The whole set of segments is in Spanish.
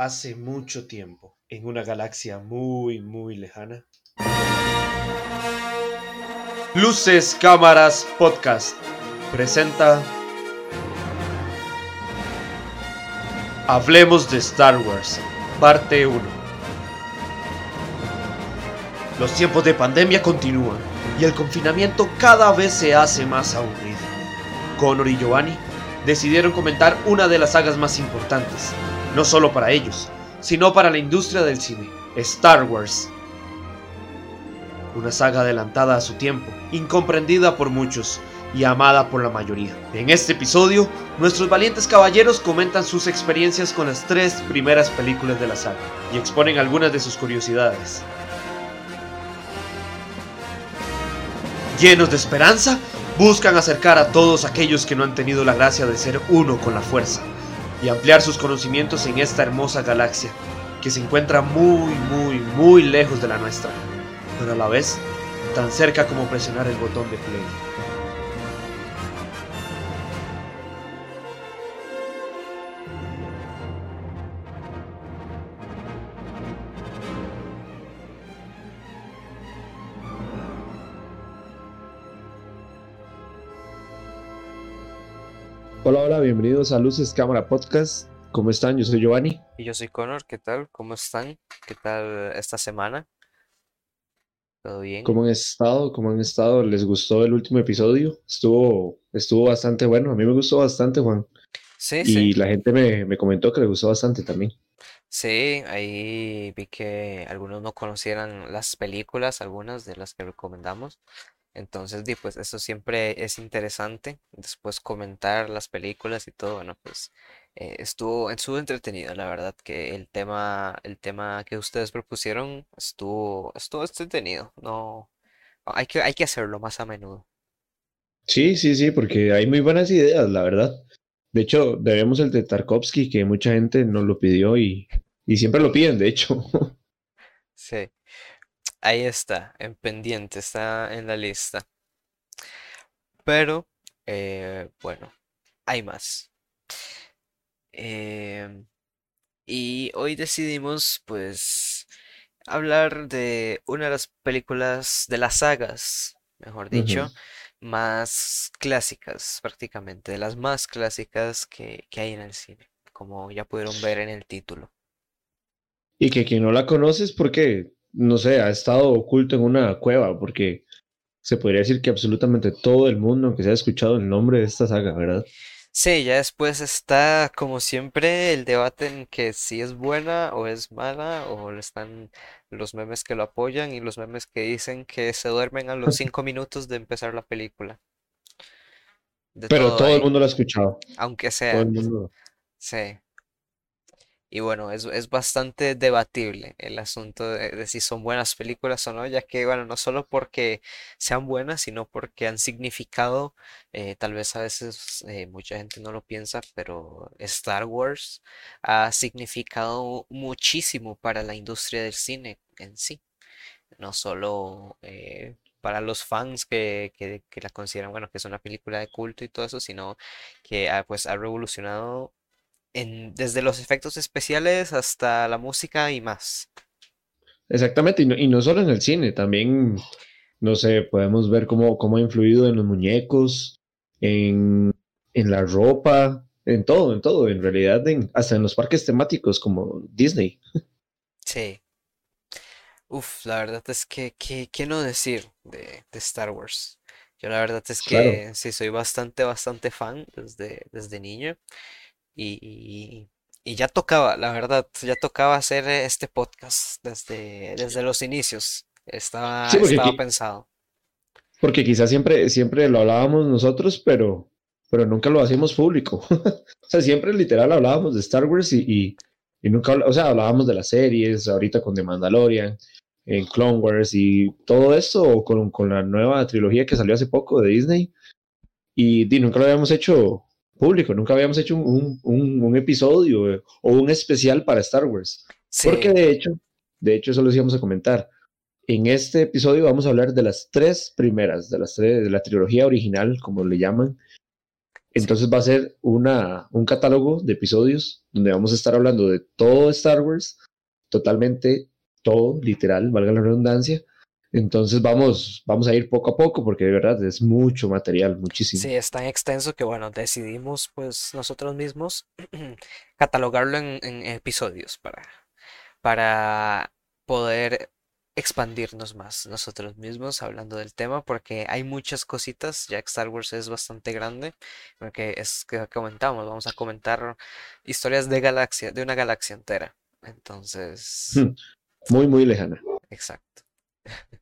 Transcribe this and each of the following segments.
hace mucho tiempo, en una galaxia muy, muy lejana. Luces, cámaras, podcast. Presenta... Hablemos de Star Wars, parte 1. Los tiempos de pandemia continúan y el confinamiento cada vez se hace más aburrido. Connor y Giovanni decidieron comentar una de las sagas más importantes, no solo para ellos, sino para la industria del cine, Star Wars. Una saga adelantada a su tiempo, incomprendida por muchos y amada por la mayoría. En este episodio, nuestros valientes caballeros comentan sus experiencias con las tres primeras películas de la saga y exponen algunas de sus curiosidades. Llenos de esperanza, buscan acercar a todos aquellos que no han tenido la gracia de ser uno con la fuerza y ampliar sus conocimientos en esta hermosa galaxia que se encuentra muy, muy, muy lejos de la nuestra, pero a la vez tan cerca como presionar el botón de play. Hola, bienvenidos a Luces Cámara Podcast. ¿Cómo están? Yo soy Giovanni. Y yo soy Connor, ¿qué tal? ¿Cómo están? ¿Qué tal esta semana? ¿Todo bien? ¿Cómo han estado? ¿Cómo han estado? ¿Les gustó el último episodio? Estuvo, estuvo bastante bueno. A mí me gustó bastante, Juan. Sí, Y sí. la gente me, me comentó que le gustó bastante también. Sí, ahí vi que algunos no conocieran las películas, algunas de las que recomendamos. Entonces, di, pues eso siempre es interesante. Después comentar las películas y todo, bueno, pues eh, estuvo, estuvo entretenido, la verdad, que el tema, el tema que ustedes propusieron estuvo, estuvo entretenido. No, hay que, hay que hacerlo más a menudo. Sí, sí, sí, porque hay muy buenas ideas, la verdad. De hecho, debemos el de Tarkovsky, que mucha gente nos lo pidió y, y siempre lo piden, de hecho. Sí. Ahí está, en pendiente, está en la lista. Pero, eh, bueno, hay más. Em, y hoy decidimos, pues, hablar de una de las películas de las sagas, mejor dicho, más clásicas, prácticamente, de las más clásicas que, que hay en el cine, como ya pudieron ver en el título. Y que quien no la conoce es porque, no sé, ha estado oculto en una cueva, porque se podría decir que absolutamente todo el mundo, aunque se haya escuchado el nombre de esta saga, ¿verdad? Sí, ya después está, como siempre, el debate en que si es buena o es mala, o están los memes que lo apoyan y los memes que dicen que se duermen a los cinco minutos de empezar la película. De Pero todo todo el mundo lo ha escuchado, aunque todo el sea, mundo. sí. Y bueno, es, es bastante debatible el asunto de, si son buenas películas o no, ya que, bueno, no solo porque sean buenas, sino porque han significado, eh, tal vez a veces eh, mucha gente no lo piensa, pero Star Wars ha significado muchísimo para la industria del cine en sí, no solo eh, para los fans que, que, que la consideran, bueno, que es una película de culto y todo eso, sino que ha, pues ha revolucionado en, desde los efectos especiales hasta la música y más. Exactamente, y no, y no solo en el cine, también, no sé, podemos ver cómo, cómo ha influido en los muñecos, en, en la ropa, en todo, en todo, en realidad, en- hasta en los parques temáticos como Disney. Sí. Uf, la verdad es que, ¿qué, qué no decir de, de Star Wars? Yo la verdad es Claro, que sí, soy bastante, bastante fan desde, desde niño y, y, y ya tocaba, la verdad, ya tocaba hacer este podcast desde, desde los inicios. Estaba, sí, pensado. porque quizás siempre, siempre lo hablábamos nosotros, pero, pero nunca lo hacíamos público. O sea, siempre literal hablábamos de Star Wars y, y, y nunca, o sea, hablábamos de las series, ahorita con The Mandalorian, en Clone Wars y todo esto, con, con la nueva trilogía que salió hace poco de Disney. Y, di, nunca lo habíamos hecho público, nunca habíamos hecho un, un, un- episodio eh, o un especial para Star Wars. Porque Sí, de hecho, de hecho, eso les íbamos a comentar. En este episodio vamos a hablar de las tres primeras, de las tres, de la trilogía original, como le llaman, Entonces va a ser una, un catálogo de episodios donde vamos a estar hablando de todo Star Wars, totalmente todo, literal, valga la redundancia. Entonces vamos, vamos a ir poco a poco porque de verdad es mucho material, muchísimo. Sí, es tan extenso que bueno, decidimos pues nosotros mismos catalogarlo en, en episodios para, para poder expandirnos más nosotros mismos hablando del tema porque hay muchas cositas, ya que Star Wars es bastante grande, porque es que comentamos, vamos a comentar historias de galaxia, de una galaxia entera. Entonces, muy, muy lejana. Exacto.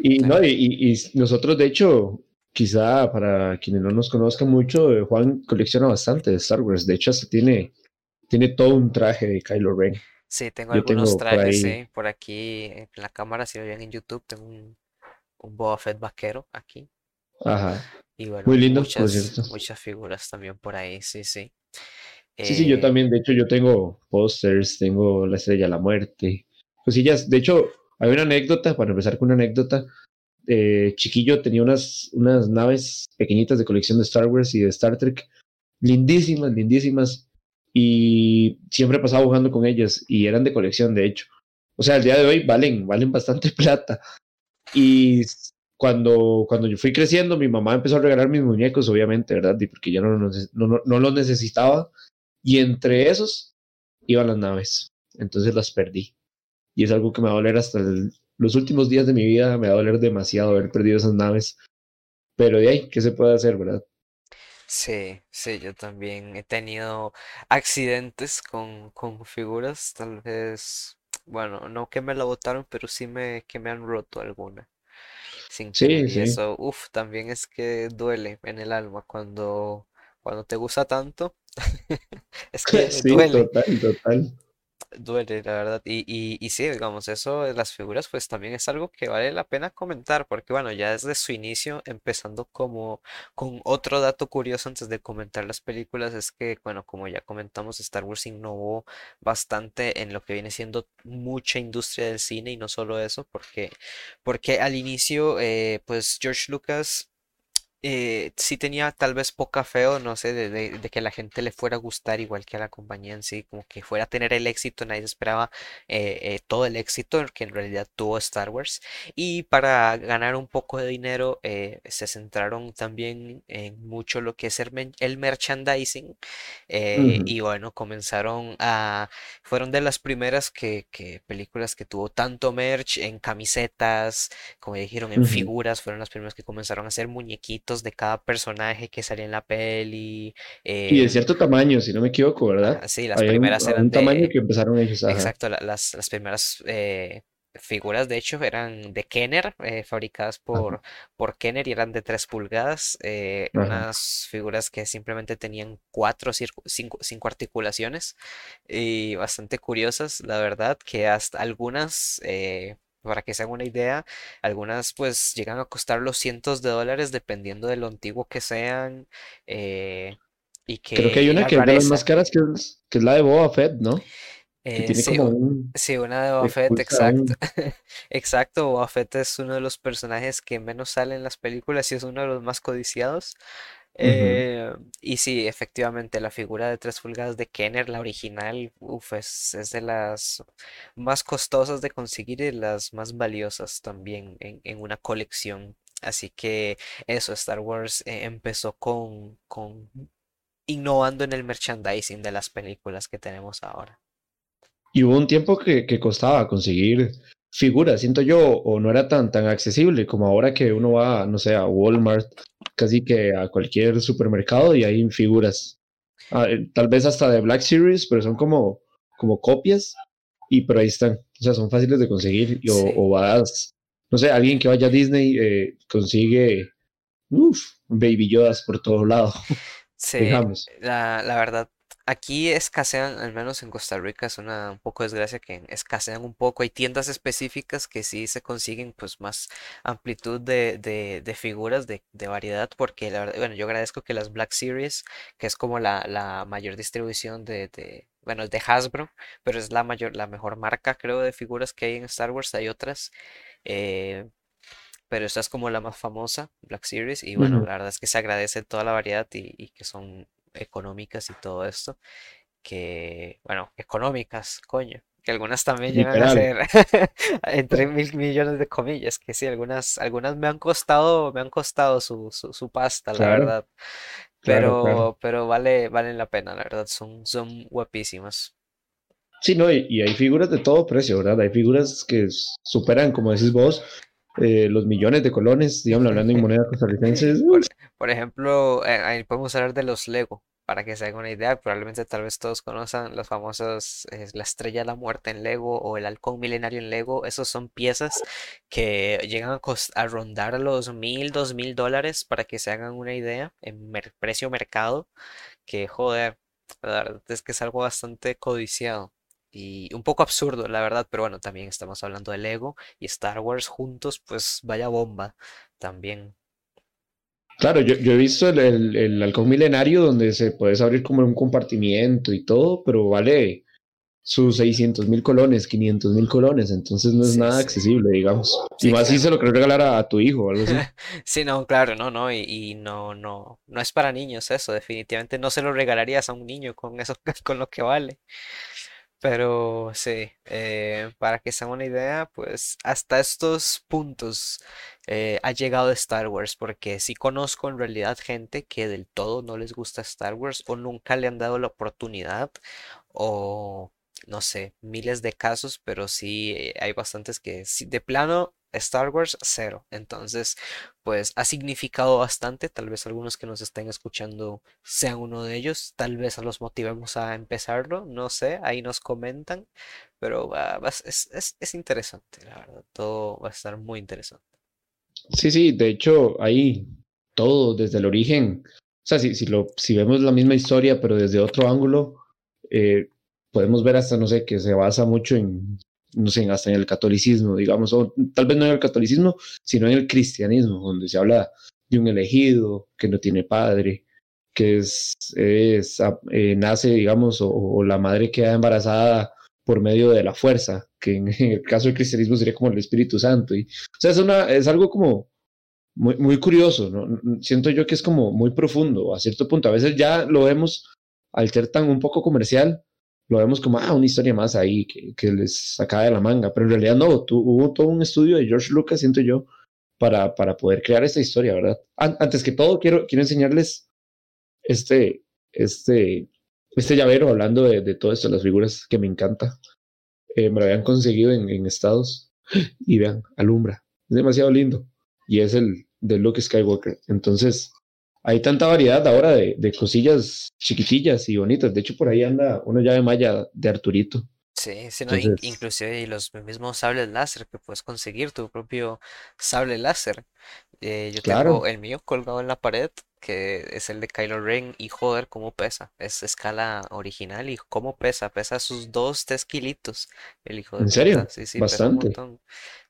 y, No, y, nosotros, de hecho, quizá para quienes no nos conozcan mucho, eh, Juan colecciona bastante de Star Wars. De hecho, hasta tiene, tiene todo un traje de Kylo Ren. Sí, tengo algunos trajes, sí, por aquí en la cámara, si lo ven en YouTube, tengo un, un Boba Fett vaquero aquí. Ajá. Y bueno, Muy lindo, muchas, muchas figuras también por ahí, sí, sí. Sí, sí, yo eh, también, de hecho, yo tengo pósters, tengo la estrella de la muerte, cosillas. De hecho, hay una anécdota, para empezar con una anécdota. Eh, chiquillo tenía unas, unas naves pequeñitas de colección de Star Wars y de Star Trek, lindísimas, lindísimas y siempre pasaba jugando con ellas y eran de colección, de hecho. O sea, al día de hoy valen, valen bastante plata. Y cuando, cuando yo fui creciendo, mi mamá empezó a regalar mis muñecos, obviamente, ¿verdad? Y porque ya no, no, no, no los necesitaba. Y entre esos iban las naves. Entonces las perdí. Y es algo que me va a doler hasta los últimos días de mi vida, me va a doler demasiado haber perdido esas naves. Pero de ahí, ¿qué se puede hacer, verdad? Sí, sí, yo también he tenido accidentes con, con figuras, tal vez, bueno, no que me la botaron, pero sí me, que me han roto alguna. Sin Sí, querer. Y sí. eso, uff, también es que duele en el alma cuando, cuando te gusta tanto. Es que Sí, duele. total, total. Duele, la verdad. Y, y, sí, digamos, eso de las figuras, pues también es algo que vale la pena comentar, porque bueno, ya desde su inicio, empezando como con otro dato curioso antes de comentar las películas, es que, bueno, como ya comentamos, Star Wars innovó bastante en lo que viene siendo mucha industria del cine y no solo eso, porque, porque al inicio, eh, pues George Lucas eh, sí tenía tal vez poca feo, no sé, de, de- de que a la gente le fuera a gustar igual que a la compañía en sí, como que fuera a tener el éxito, nadie esperaba eh, eh, todo el éxito que en realidad tuvo Star Wars. Y para ganar un poco de dinero eh, se centraron también en mucho lo que es el, el merchandising eh, Ujú, y bueno, comenzaron a, fueron de las primeras que, que películas que tuvo tanto merch en camisetas, como dijeron, en ujú. figuras, fueron las primeras que comenzaron a hacer muñequitos de cada personaje que salía en la peli. Y de eh, cierto tamaño, si no me equivoco, ¿verdad? ajá, sí, las Había un, primeras a eran un tamaño de, que empezaron ellos, ajá. exacto, la- las, las primeras eh, figuras de hecho eran de Kenner, eh, fabricadas Ajá, por, por Kenner y eran de 3 pulgadas, eh, unas figuras que simplemente tenían cuatro, circu- cinco, cinco articulaciones y bastante curiosas, la verdad, que hasta algunas... eh, Para que se hagan una idea, algunas pues llegan a costar los cientos de dólares dependiendo de lo antiguo que sean eh, y Creo que que hay una que es de las más caras, que es, que es la de Boba Fett, ¿no? Que Eh, tiene sí, como un... sí, una de Boba Fett, exacto. un... Exacto, Boba Fett es uno de los personajes que menos sale en las películas y es uno de los más codiciados. Eh, y sí, efectivamente, la figura de 3 pulgadas de Kenner, la original, uf, es, es de las más costosas de conseguir y de las más valiosas también en, en una colección. Así que eso, Star Wars eh, empezó con, con innovando en el merchandising de las películas que tenemos ahora. Y hubo un tiempo que, que costaba conseguir figuras, siento yo, o no era tan, tan accesible como ahora que uno va, no sé, a Walmart, casi que a cualquier supermercado y hay figuras. Ah, eh, tal vez hasta de Black Series, pero son como, como copias y pero ahí están. O sea, son fáciles de conseguir y- o, Sí. o vas, no sé, alguien que vaya a Disney eh, consigue, uff, Baby Yodas por todos lados, Sí, la, la verdad, aquí escasean, al menos en Costa Rica, es una un poco desgracia que escasean un poco. Hay tiendas específicas que sí se consiguen pues más amplitud de, de, de figuras, de, de variedad, porque la verdad, bueno, yo agradezco que las Black Series, que es como la, la mayor distribución de, de, bueno, es de Hasbro, pero es la mayor, la mejor marca, creo, de figuras que hay en Star Wars. Hay otras. eh, pero esta es como la más famosa, Black Series, y bueno, la verdad es que se agradece toda la variedad y, y que son económicas y todo esto, que, bueno, económicas, coño, que algunas también llegan a ser entre mil millones de comillas, que sí, algunas, algunas me han costado, me han costado su, su, su pasta, la verdad, claro, claro. pero, pero vale, valen la pena, la verdad, son, son guapísimas. Sí, no, y, y hay figuras de todo precio, ¿verdad? Hay figuras que superan, como decís vos, eh, los millones de colones, digamos, hablando en moneda costarricense. uf, Por, por ejemplo, eh, ahí podemos hablar de los Lego, para que se hagan una idea. Probablemente tal vez todos conozcan los famosos, eh, la Estrella de la Muerte en Lego o el Halcón Milenario en Lego. Esos son piezas que llegan a, rondar los mil, dos mil dólares, para que se hagan una idea en mer- precio mercado. Que joder, la verdad es que es algo bastante codiciado. Y un poco absurdo, la verdad, pero bueno, también estamos hablando de Lego y Star Wars juntos, pues vaya bomba también. Claro, yo, yo he visto el, el, el halcón milenario donde se puedes abrir como un compartimiento y todo, pero vale sus seiscientos mil colones, quinientos mil colones, entonces no es Sí, nada sí. accesible, digamos. Y Sí, más si se lo querés regalar a, a tu hijo o algo así. Sí, no, claro, no, no, y, y no, no, no es para niños eso, definitivamente no se lo regalarías a un niño con eso, con lo que vale. Pero sí, eh, para que se una idea, pues hasta estos puntos eh, ha llegado Star Wars, porque sí conozco en realidad gente que del todo no les gusta Star Wars o nunca le han dado la oportunidad o no sé, miles de casos, pero sí eh, hay bastantes que sí, de plano Star Wars cero. Entonces, pues ha significado bastante, tal vez algunos que nos estén escuchando sean uno de ellos, tal vez los motivemos a empezarlo, no sé, ahí nos comentan, pero es, es, es interesante, la verdad, todo va a estar muy interesante. Sí, sí, de hecho, ahí todo desde el origen, o sea, si, si, lo, si vemos la misma historia, pero desde otro ángulo, eh, podemos ver hasta, no sé, que se basa mucho en, no sé, hasta en el catolicismo, digamos, o tal vez no en el catolicismo, sino en el cristianismo, donde se habla de un elegido que no tiene padre, que es, ah, eh, nace, digamos, o, la madre queda embarazada por medio de la fuerza, que en, el caso del cristianismo sería como el Espíritu Santo. Y, o sea, es algo como muy, muy curioso, ¿no? Siento yo que es como muy profundo a cierto punto. A veces ya lo vemos, al ser tan un poco comercial, lo vemos como, ah, una historia más ahí que, que les sacaba de la manga, pero en realidad no, tu, hubo todo un estudio de George Lucas, siento yo, para, para poder crear esta historia, ¿verdad? An antes que todo, quiero, quiero enseñarles este, este, este llavero hablando de, de todo esto, las figuras que me encanta. Eh, me lo habían conseguido en, en Estados y vean, alumbra, es demasiado lindo y es el de Luke Skywalker. Entonces, hay tanta variedad ahora de, de, cosillas chiquitillas y bonitas. De hecho, por ahí anda una llave maya de Arturito. Sí, sí, no, in- inclusive y los mismos sables láser que puedes conseguir tu propio sable láser. Eh, yo tengo el mío colgado en la pared, que es el de Kylo Ren, y joder, cómo pesa. Es escala original y cómo pesa. Pesa sus dos, tres kilitos, el hijo de en puta. serio, Sí, sí, pesa un bastante, montón.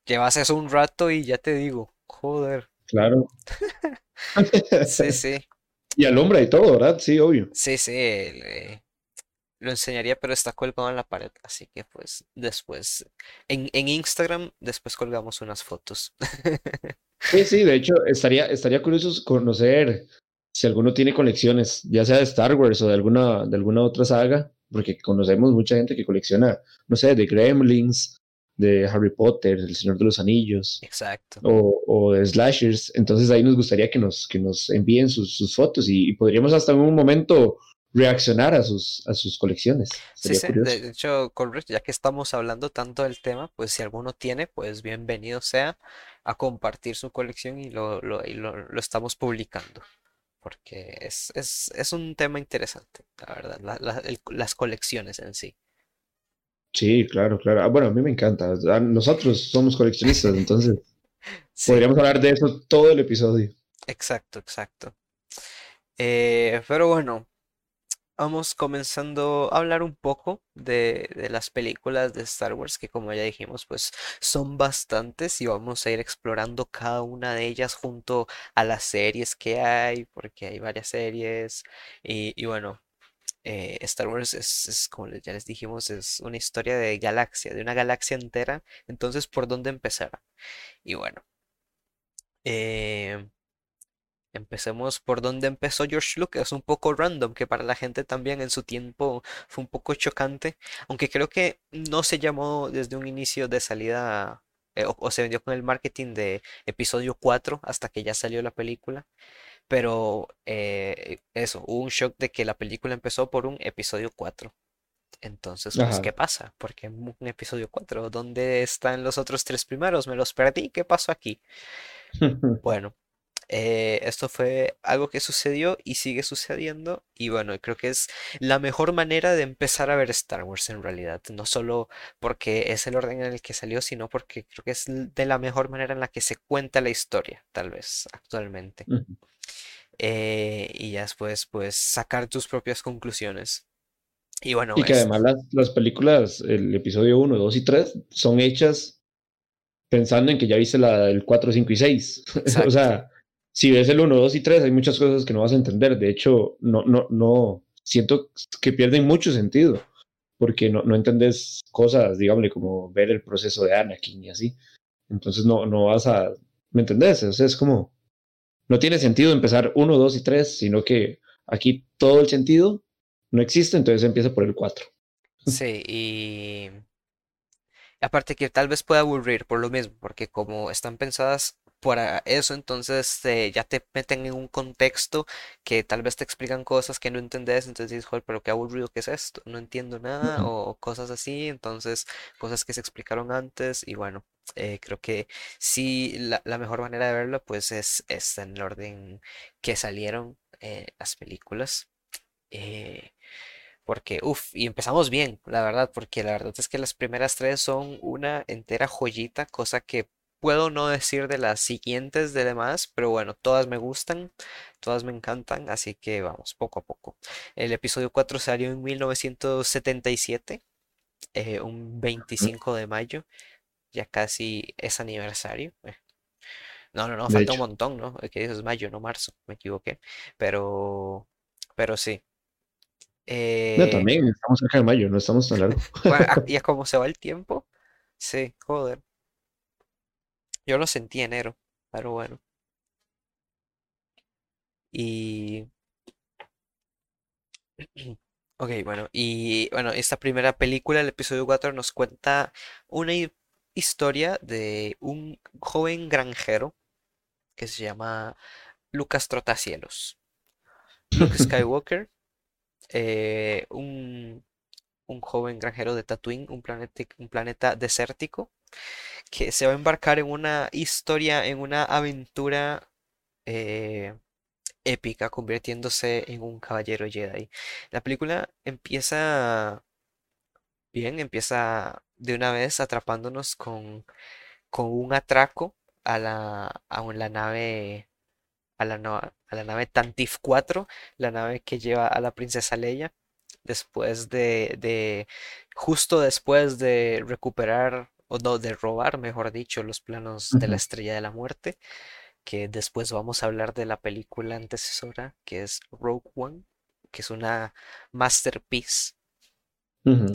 Llevas eso un rato y ya te digo, joder. claro. Sí, sí, y alumbra y todo, ¿verdad? Sí, obvio. sí, sí. eh, lo enseñaría, pero está colgado en la pared. Así que pues después, en, en Instagram, después colgamos unas fotos. Sí, sí, de hecho, estaría, estaría curioso conocer si alguno tiene colecciones, ya sea de Star Wars o de alguna, de alguna otra saga, porque conocemos mucha gente que colecciona, no sé, de Gremlins, de Harry Potter, El Señor de los Anillos, Exacto. o, o de Slashers. Entonces ahí nos gustaría que nos, que nos envíen sus, sus fotos y, y, podríamos hasta en un momento reaccionar a sus, a sus colecciones. Sí, Sería sí, de hecho, Colbert, ya que estamos hablando tanto del tema, pues si alguno tiene, pues bienvenido sea a compartir su colección y lo, lo, y lo, lo estamos publicando, porque es, es, es un tema interesante, la verdad, la- la- el- las colecciones en sí. Sí, claro, claro. Ah, bueno, a mí me encanta. Ah, Nosotros somos coleccionistas, entonces Sí, podríamos hablar de eso todo el episodio. exacto, exacto. Eh, pero bueno. Vamos comenzando a hablar un poco de, de las películas de Star Wars, que como ya dijimos, pues son bastantes y vamos a ir explorando cada una de ellas junto a las series que hay, porque hay varias series. Y, y bueno, eh, Star Wars es, como ya les dijimos, es una historia de galaxia, de una galaxia entera. Entonces, ¿por dónde empezar? Y bueno. Eh, empecemos por donde empezó George Lucas, un poco random, que para la gente también en su tiempo fue un poco chocante, aunque creo que no se llamó desde un inicio de salida eh, o, o se vendió con el marketing de episodio 4 hasta que ya salió la película. Pero eh, eso, hubo un shock de que la película empezó por un episodio 4. Entonces, pues, Ajá. ¿qué pasa? Porque un episodio 4, ¿dónde están los otros tres primeros? Me los perdí, ¿qué pasó aquí? Bueno, eh, esto fue algo que sucedió y sigue sucediendo y bueno, creo que es la mejor manera de empezar a ver Star Wars en realidad, no solo porque es el orden en el que salió, sino porque creo que es de la mejor manera en la que se cuenta la historia, tal vez actualmente. Eh, y ya después, pues, sacar tus propias conclusiones. Y bueno, Y que es además las, las películas, el episodio uno 2 y 3 son hechas pensando en que ya viste la del 4 5 y 6. o sea, si ves el uno 2 y 3 hay muchas cosas que no vas a entender. De hecho, no, no, no, siento que pierden mucho sentido porque no, no entendés cosas, digámosle, como ver el proceso de Anakin y así. Entonces no, no vas a, ¿me entendés? O sea, es como, no tiene sentido empezar uno 2 y 3 sino que aquí todo el sentido no existe, entonces empieza por el 4. Sí, y Aparte que tal vez pueda aburrir por lo mismo, porque como están pensadas para eso, entonces eh, ya te meten en un contexto que tal vez te explican cosas que no entendés, entonces dices, joder, pero qué aburrido que es esto, no entiendo nada, o cosas así, entonces cosas que se explicaron antes, y bueno, eh, creo que sí, la, la mejor manera de verlo pues es, es en el orden que salieron eh, las películas. eh, porque, uff, y empezamos bien, la verdad, porque la verdad es que las primeras tres son una entera joyita, cosa que puedo no decir de las siguientes de demás, pero bueno, todas me gustan, todas me encantan, así que vamos, poco a poco. El episodio 4 salió en 1977, eh, un 25 de mayo, ya casi es aniversario. eh, No, no, no, De falta un montón, ¿no? Que es mayo, no marzo, me equivoqué, pero, pero sí. no, Eh, también estamos cerca de mayo, no estamos tan largo. Bueno, a- y a cómo se va el tiempo, sí, joder. Yo lo sentí enero, pero bueno. Y, ok, bueno, y bueno, esta primera película, el episodio 4 nos cuenta una hi- historia de un joven granjero que se llama Lucas Trotacielos. Luke Skywalker, eh, un, un joven granjero de Tatooine, un planeta, un planeta desértico que se va a embarcar en una historia, en una aventura eh, épica, convirtiéndose en un caballero Jedi. La película empieza bien, empieza de una vez atrapándonos con, con un atraco a la, a la nave. A la, a la nave Tantif 4, la nave que lleva a la princesa Leia, después de, de justo después de recuperar, o no, de robar, mejor dicho, los planos de la Estrella de la Muerte, que después vamos a hablar de la película antecesora, que es Rogue One, que es una masterpiece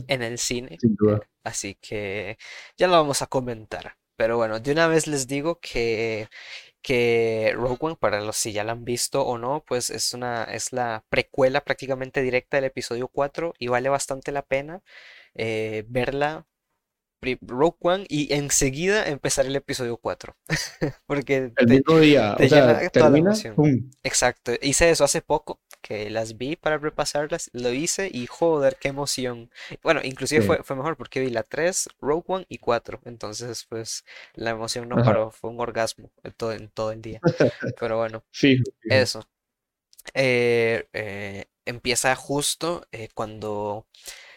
en el cine, Sin duda. así que ya lo vamos a comentar. Pero bueno, de una vez les digo que, que Rogue One, para los si ya la han visto o no, pues es una, es la precuela prácticamente directa del episodio 4 y vale bastante la pena eh, verla Rogue One y enseguida empezar el episodio 4 porque El te, mismo día, o sea, toda termina. Exacto, hice eso hace poco, que las vi para repasarlas, lo hice y joder, qué emoción. Bueno, inclusive Sí, fue, fue mejor porque vi la 3 Rogue One y 4 entonces pues la emoción no ajá, paró, fue un orgasmo en todo, en todo el día. Pero bueno, fijo. eso. Eh, eh, empieza justo eh, cuando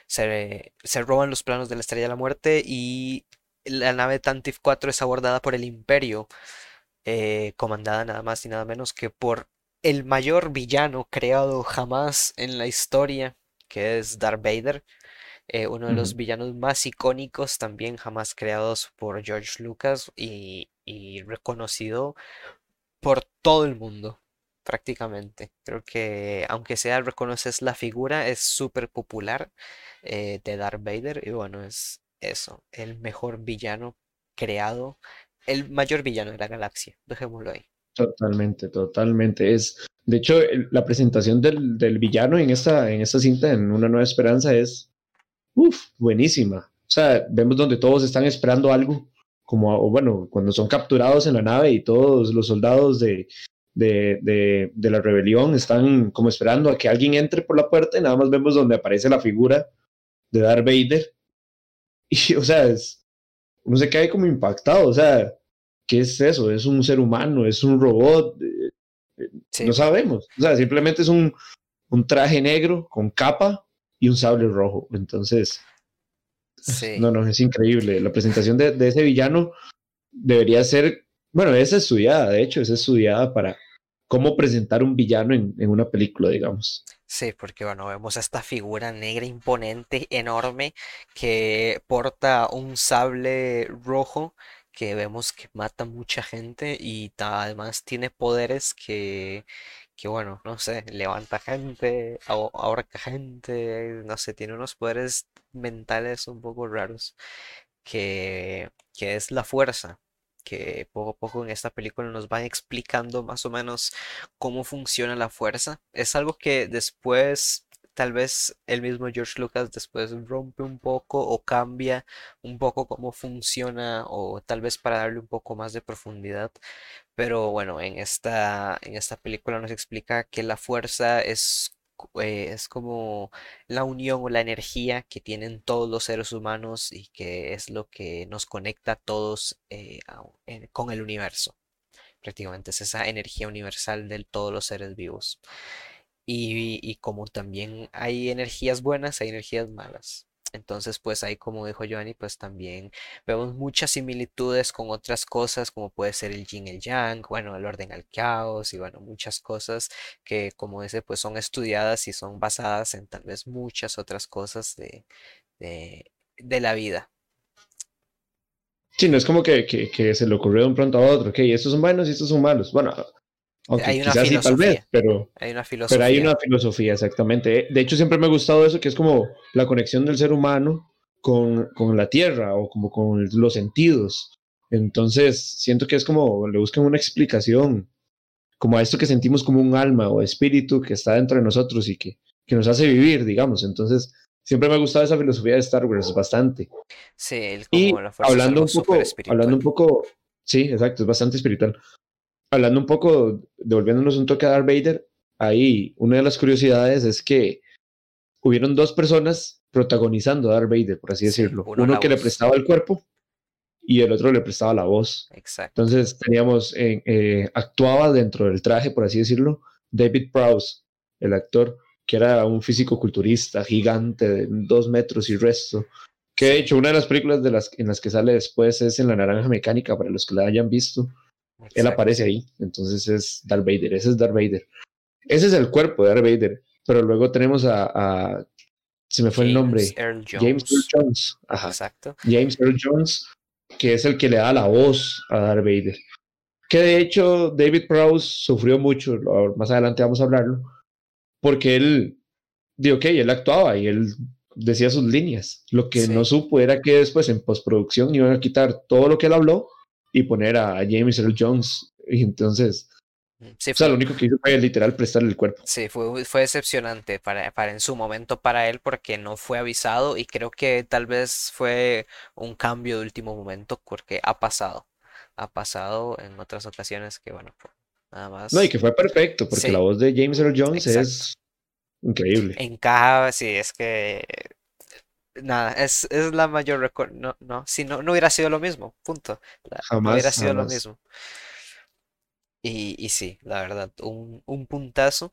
se, se roban los planos de la Estrella de la Muerte y la nave Tantive 4 es abordada por el Imperio eh, comandada nada más y nada menos que por el mayor villano creado jamás en la historia, que es Darth Vader, eh, uno de los villanos más icónicos también jamás creados por George Lucas y, y reconocido por todo el mundo, prácticamente. Creo que aunque sea reconoces la figura, es súper popular eh, de Darth Vader y bueno, es eso, el mejor villano creado el mayor villano de la galaxia, dejémoslo ahí. Totalmente, totalmente. Es, de hecho, la presentación del, del, villano en esta, en esta cinta, en Una Nueva Esperanza, es uf, buenísima. O sea, vemos donde todos están esperando algo, como, bueno, cuando son capturados en la nave y todos los soldados de, de, de, de, la rebelión están como esperando a que alguien entre por la puerta y nada más vemos donde aparece la figura de Darth Vader. Y, o sea, es, uno se cae como impactado, o sea, ¿qué es eso? ¿Es un ser humano? ¿Es un robot? Eh, eh, no sabemos. O sea, simplemente es un, un, traje negro con capa y un sable rojo. Entonces, no, no, es increíble. La presentación de, de, ese villano debería ser, bueno, es estudiada, de hecho, es estudiada para cómo presentar un villano en, una película, digamos. Sí, porque bueno, vemos a esta figura negra imponente, enorme, que porta un sable rojo que vemos que mata mucha gente y además tiene poderes que, que bueno, no sé, levanta gente, ahorca gente, no sé, tiene unos poderes mentales un poco raros que, que es la fuerza que poco a poco en esta película nos van explicando más o menos cómo funciona la fuerza. Es algo que después tal vez el mismo George Lucas después rompe un poco o cambia un poco cómo funciona o tal vez para darle un poco más de profundidad. Pero bueno, en esta, en esta película nos explica que la fuerza es eh, es como la unión o la energía que tienen todos los seres humanos y que es lo que nos conecta a todos eh, con el universo. Prácticamente es esa energía universal de todos los seres vivos. y como también hay energías buenas, hay energías malas. Entonces, pues ahí, como dijo Johnny, pues también vemos muchas similitudes con otras cosas, como puede ser el yin, el yang, bueno, el orden al caos y bueno, muchas cosas que, como dice, pues son estudiadas y son basadas en tal vez muchas otras cosas de, de, la vida. Sí, no es como que, que, se le ocurrió de un pronto a otro, ok, estos son buenos y estos son malos. Bueno, hay una filosofía. tal vez, pero hay una filosofía. Pero hay una filosofía, exactamente. De hecho, siempre me ha gustado eso, que es como la conexión del ser humano con, con la tierra o como con los sentidos. Entonces, siento que es como, le buscan una explicación, como a esto que sentimos como un alma o espíritu que está dentro de nosotros y que, que nos hace vivir, digamos. Entonces, siempre me ha gustado esa filosofía de Star Wars bastante. Sí, como y la hablando un poco, hablando un poco, sí, exacto, es bastante espiritual hablando un poco, devolviéndonos un toque a Darth Vader, ahí una de las curiosidades es que hubieron dos personas protagonizando a Darth Vader, por así decirlo. Uno, que le prestaba el cuerpo y el otro le prestaba la voz. Exacto. Entonces teníamos, eh, actuaba dentro del traje, por así decirlo, David Prowse, el actor, que era un físico culturista gigante de dos metros y resto. Que de hecho, una de las películas de las, en las que sale después es en La Naranja Mecánica, para los que la hayan visto. Él aparece ahí, entonces es Darth Vader, ese es Darth Vader. Ese es el cuerpo de Darth Vader, pero luego tenemos a, a se me fue el nombre, James Earl Jones, Ajá. Exacto. James Earl Jones, que es el que le da la voz a Darth Vader. Que de hecho David Prowse sufrió mucho, más adelante vamos a hablarlo, porque él, digo, que él actuaba y él decía sus líneas. Lo que no supo era que después en postproducción iban a quitar todo lo que él habló y poner a James Earl Jones. Y entonces, o sea, lo único que hizo fue literal prestarle el cuerpo. Sí, fue, fue decepcionante para, para en su momento para él porque no fue avisado y creo que tal vez fue un cambio de último momento porque ha pasado. Ha pasado en otras ocasiones que, bueno, pues, nada más. No, y que fue perfecto porque la voz de James Earl Jones es increíble. Encaja, sí, es que nada, es, es la mayor no, no, si no, no hubiera sido lo mismo, punto. jamás, no hubiera sido lo mismo. Y, y sí, la verdad, un, un puntazo.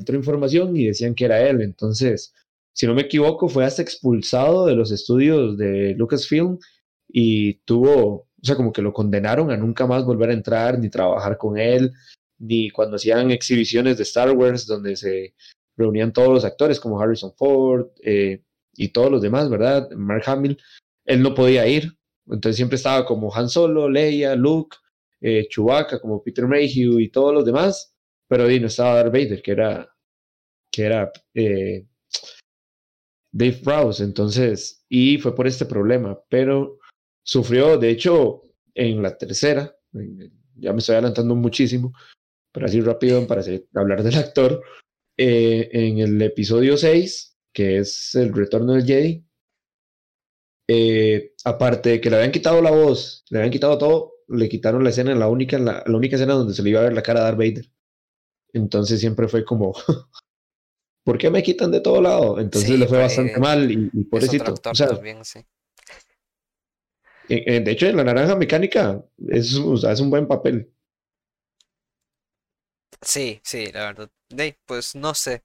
Otra información y decían que era él, entonces, si no me equivoco, fue hasta expulsado de los estudios de Lucasfilm y tuvo, o sea, como que lo condenaron a nunca más volver a entrar ni trabajar con él, ni cuando hacían exhibiciones de Star Wars donde se reunían todos los actores como Harrison Ford eh, y todos los demás, ¿verdad? Mark Hamill, él no podía ir, entonces siempre estaba como Han Solo, Leia, Luke, eh, Chewbacca, como Peter Mayhew y todos los demás, pero ahí no estaba Darth Vader, que era, que era, eh, Dave Prowse, entonces, y fue por este problema, pero sufrió, de hecho, en la tercera, ya me estoy adelantando muchísimo, pero así rápido para hablar del actor, eh, en el episodio 6, que es el retorno del Jedi, eh, aparte de que le habían quitado la voz, le habían quitado todo, le quitaron la escena, la única, la, la única escena donde se le iba a ver la cara a Darth Vader. Entonces siempre fue como, ¿por qué me quitan de todo lado? Entonces le fue bastante mal y, y pobrecito. O sea, también, sí. de hecho, en la naranja mecánica es, es un buen papel. Sí, sí, la verdad. pues no sé.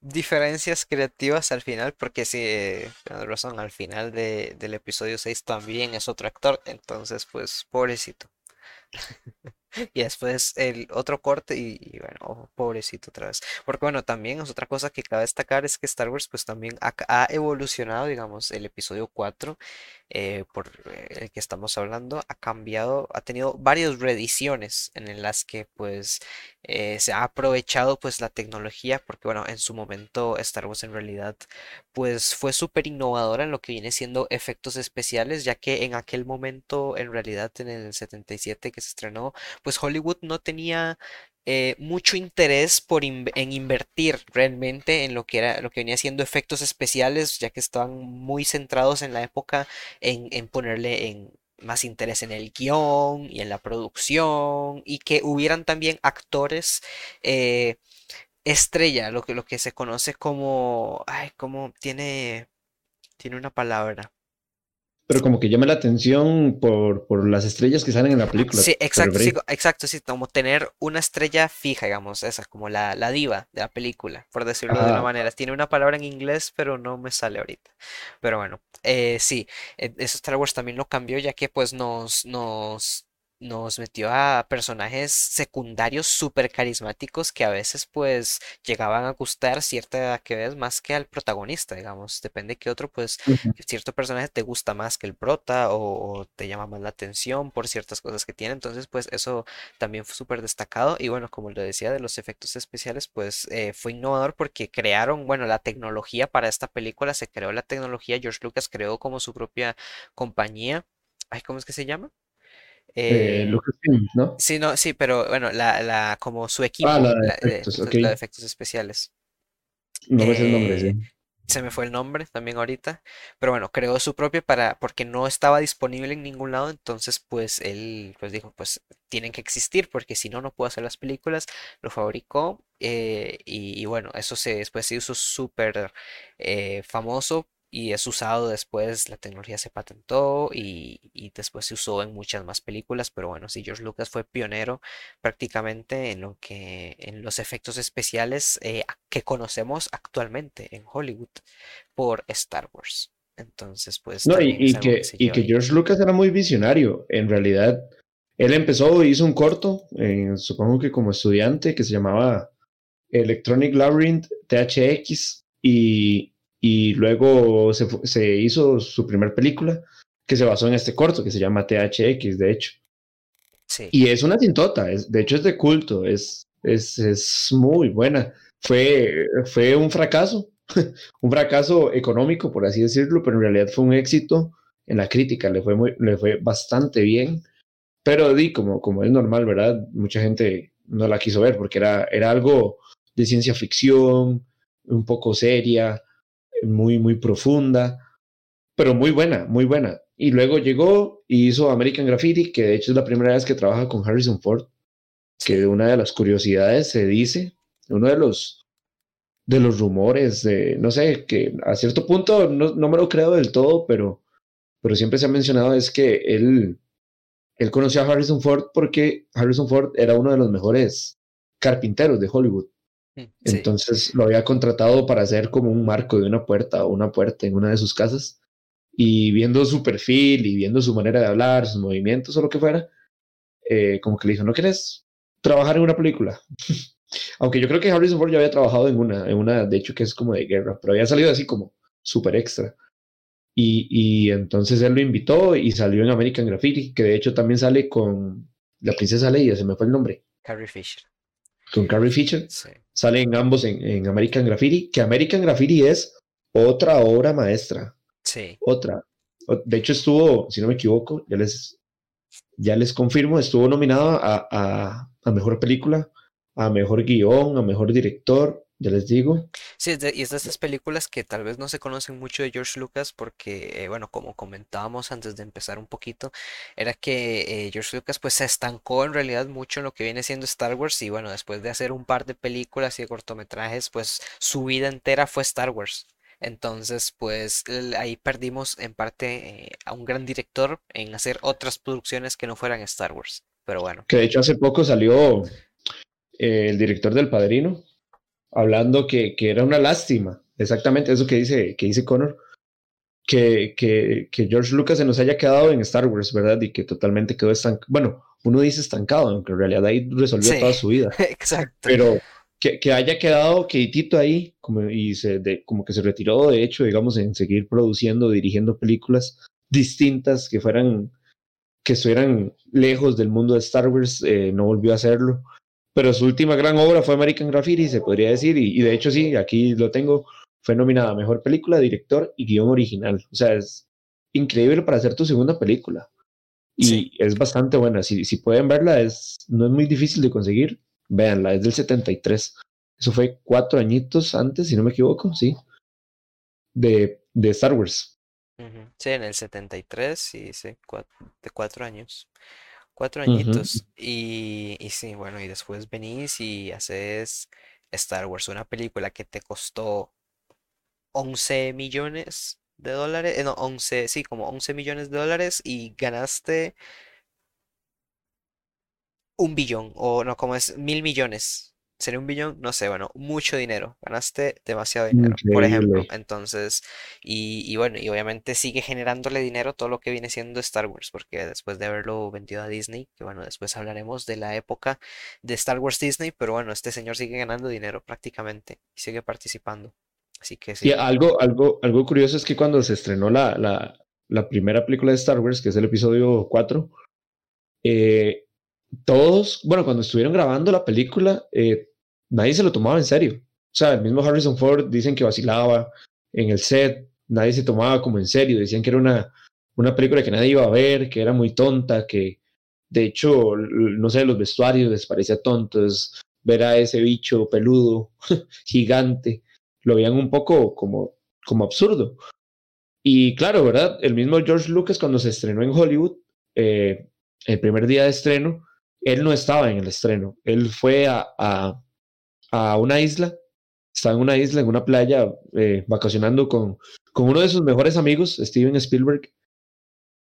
Diferencias creativas al final, porque sí, eh, razón, al final de, del episodio 6 también es otro actor, entonces pues pobrecito. Y después el otro corte y, bueno, oh, pobrecito otra vez. Porque bueno, también es otra cosa que cabe destacar es que Star Wars pues también ha, evolucionado, digamos, el episodio 4 eh, por eh, el que estamos hablando, ha cambiado, ha tenido varias reediciones en las que pues eh, se ha aprovechado pues la tecnología, porque bueno, en su momento Star Wars en realidad pues fue súper innovadora en lo que viene siendo efectos especiales, ya que en aquel momento en realidad en el 77 que se estrenó, pues Hollywood no tenía eh, mucho interés por en invertir realmente en lo que era lo que venía siendo efectos especiales, ya que estaban muy centrados en la época en, ponerle en más interés en el guion y en la producción y que hubieran también actores eh, estrella, lo que, lo que se conoce como, ay, como tiene, tiene una palabra pero como que llama la atención por, por, las estrellas que salen en la película. Sí, exacto, sí, exacto, sí, como tener una estrella fija, digamos, esa, como la, la diva de la película, por decirlo de una manera. Tiene una palabra en inglés, pero no me sale ahorita. Pero bueno, eh, sí, e, eso Star Wars también lo cambió, ya que pues nos, nos nos metió a personajes secundarios súper carismáticos que a veces pues llegaban a gustar cierta que ves más que al protagonista, digamos. Depende que otro pues cierto personaje te gusta más que el prota o, te llama más la atención por ciertas cosas que tiene. Entonces pues eso también fue súper destacado y bueno, como lo decía de los efectos especiales pues eh, fue innovador porque crearon, bueno, la tecnología para esta película, se creó la tecnología, George Lucas creó como su propia compañía. Ay, ¿cómo es que se llama? Eh, ¿no? Sí, no, sí, pero bueno, la, la, como su equipo ah, la de efectos, especiales. No me el nombre, eh, Se me fue el nombre también ahorita. Pero bueno, creó su propio para, porque no estaba disponible en ningún lado. Entonces, pues él pues dijo, pues tienen que existir, porque si no, no puedo hacer las películas. Lo fabricó. Eh, y, bueno, eso se después se hizo súper famoso y es usado después, la tecnología se patentó y, después se usó en muchas más películas, pero bueno, sí, George Lucas fue pionero prácticamente en lo que, en los efectos especiales eh, que conocemos actualmente en Hollywood por Star Wars. Entonces, pues... No, y, que, y que George Lucas era muy visionario, en realidad. Él empezó, hizo un corto, eh, supongo que como estudiante, que se llamaba Electronic Labyrinth THX, y, y luego se, se, hizo su primer película que se basó en este corto que se llama THX, de hecho. Sí. Y es una cintota, es, de hecho es de culto, es, es, es muy buena. Fue, fue un fracaso, un fracaso económico, por así decirlo, pero en realidad fue un éxito en la crítica, le fue, muy, le fue bastante bien. Pero di, como, como es normal, ¿verdad? Mucha gente no la quiso ver porque era, era algo de ciencia ficción, un poco seria, muy, muy profunda, pero muy buena, muy buena. Y luego llegó y hizo American Graffiti, que de hecho es la primera vez que trabaja con Harrison Ford, que una de las curiosidades se dice, uno de los, de los rumores, de, no sé, que a cierto punto no, no me lo creo del todo, pero, pero siempre se ha mencionado es que él, él conoció a Harrison Ford porque Harrison Ford era uno de los mejores carpinteros de Hollywood. Entonces lo había contratado para hacer como un marco de una puerta o una puerta en una de sus casas. Y viendo su perfil y viendo su manera de hablar, sus movimientos o lo que fuera, eh, como que le dijo, ¿no quieres trabajar en una película? Aunque yo creo que Harrison Ford ya había trabajado en una, en una, de hecho que es como de guerra, pero había salido así como súper extra. Y, y, entonces él lo invitó y salió en American Graffiti, que de hecho también sale con la princesa Leia, se me fue el nombre. Carrie Fisher. Con Carrie Fisher. Sí salen ambos en, American Graffiti, que American Graffiti es otra obra maestra. Sí. Otra. De hecho, estuvo, si no me equivoco, ya les, ya les confirmo, estuvo nominado a, a, a mejor película, a mejor guion, a mejor director, ya les digo. Sí, y es de estas películas que tal vez no se conocen mucho de George Lucas porque, eh, bueno, como comentábamos antes de empezar un poquito, era que eh, George Lucas pues se estancó en realidad mucho en lo que viene siendo Star Wars y bueno, después de hacer un par de películas y de cortometrajes, pues su vida entera fue Star Wars. Entonces, pues ahí perdimos en parte eh, a un gran director en hacer otras producciones que no fueran Star Wars. Pero bueno. Que de hecho hace poco salió el director del Padrino, hablando que, que, era una lástima, exactamente eso que dice, que dice Connor, que, que, que, George Lucas se nos haya quedado en Star Wars, ¿verdad? Y que totalmente quedó estancado. Bueno, uno dice estancado, aunque en realidad ahí resolvió toda su vida. Exacto. Pero que, que haya quedado quietito ahí, como, y se, de, como que se retiró, de hecho, digamos, en seguir produciendo, dirigiendo películas distintas que fueran, que estuvieran lejos del mundo de Star Wars, eh, no volvió a hacerlo pero su última gran obra fue American Graffiti, se podría decir, y, de hecho sí, aquí lo tengo, fue nominada a Mejor Película, Director y Guión Original. O sea, es increíble para hacer tu segunda película. Y es bastante buena. Si, si pueden verla, es, no es muy difícil de conseguir. Véanla, es del 73. Eso fue cuatro añitos antes, si no me equivoco, sí. De, de Star Wars. Sí, en el 73, sí, sí, de cuatro años. Cuatro añitos. y, y sí, bueno, y después venís y haces Star Wars, una película que te costó 11 millones de dólares, eh, no, 11, sí, como 11 millones de dólares y ganaste un billón, o no, como es mil millones sería un billón, no sé, bueno, mucho dinero, ganaste demasiado dinero, por ejemplo, entonces, y, bueno, y obviamente sigue generándole dinero todo lo que viene siendo Star Wars, porque después de haberlo vendido a Disney, que bueno, después hablaremos de la época de Star Wars Disney, pero bueno, este señor sigue ganando dinero prácticamente y sigue participando. Así que sí. Y algo, algo, algo curioso es que cuando se estrenó la, la, la primera película de Star Wars, que es el episodio 4, eh, todos, bueno, cuando estuvieron grabando la película, eh, nadie se lo tomaba en serio. O sea, el mismo Harrison Ford dicen que vacilaba en el set, nadie se tomaba como en serio, decían que era una, una película que nadie iba a ver, que era muy tonta, que de hecho, no sé, los vestuarios les parecía tontos, ver a ese bicho peludo, gigante, lo veían un poco como, como absurdo. Y claro, ¿verdad? El mismo George Lucas cuando se estrenó en Hollywood, eh, el primer día de estreno, él no estaba en el estreno, él fue a, a una isla, estaba en una isla, en una playa, eh, vacacionando con, con uno de sus mejores amigos, Steven Spielberg.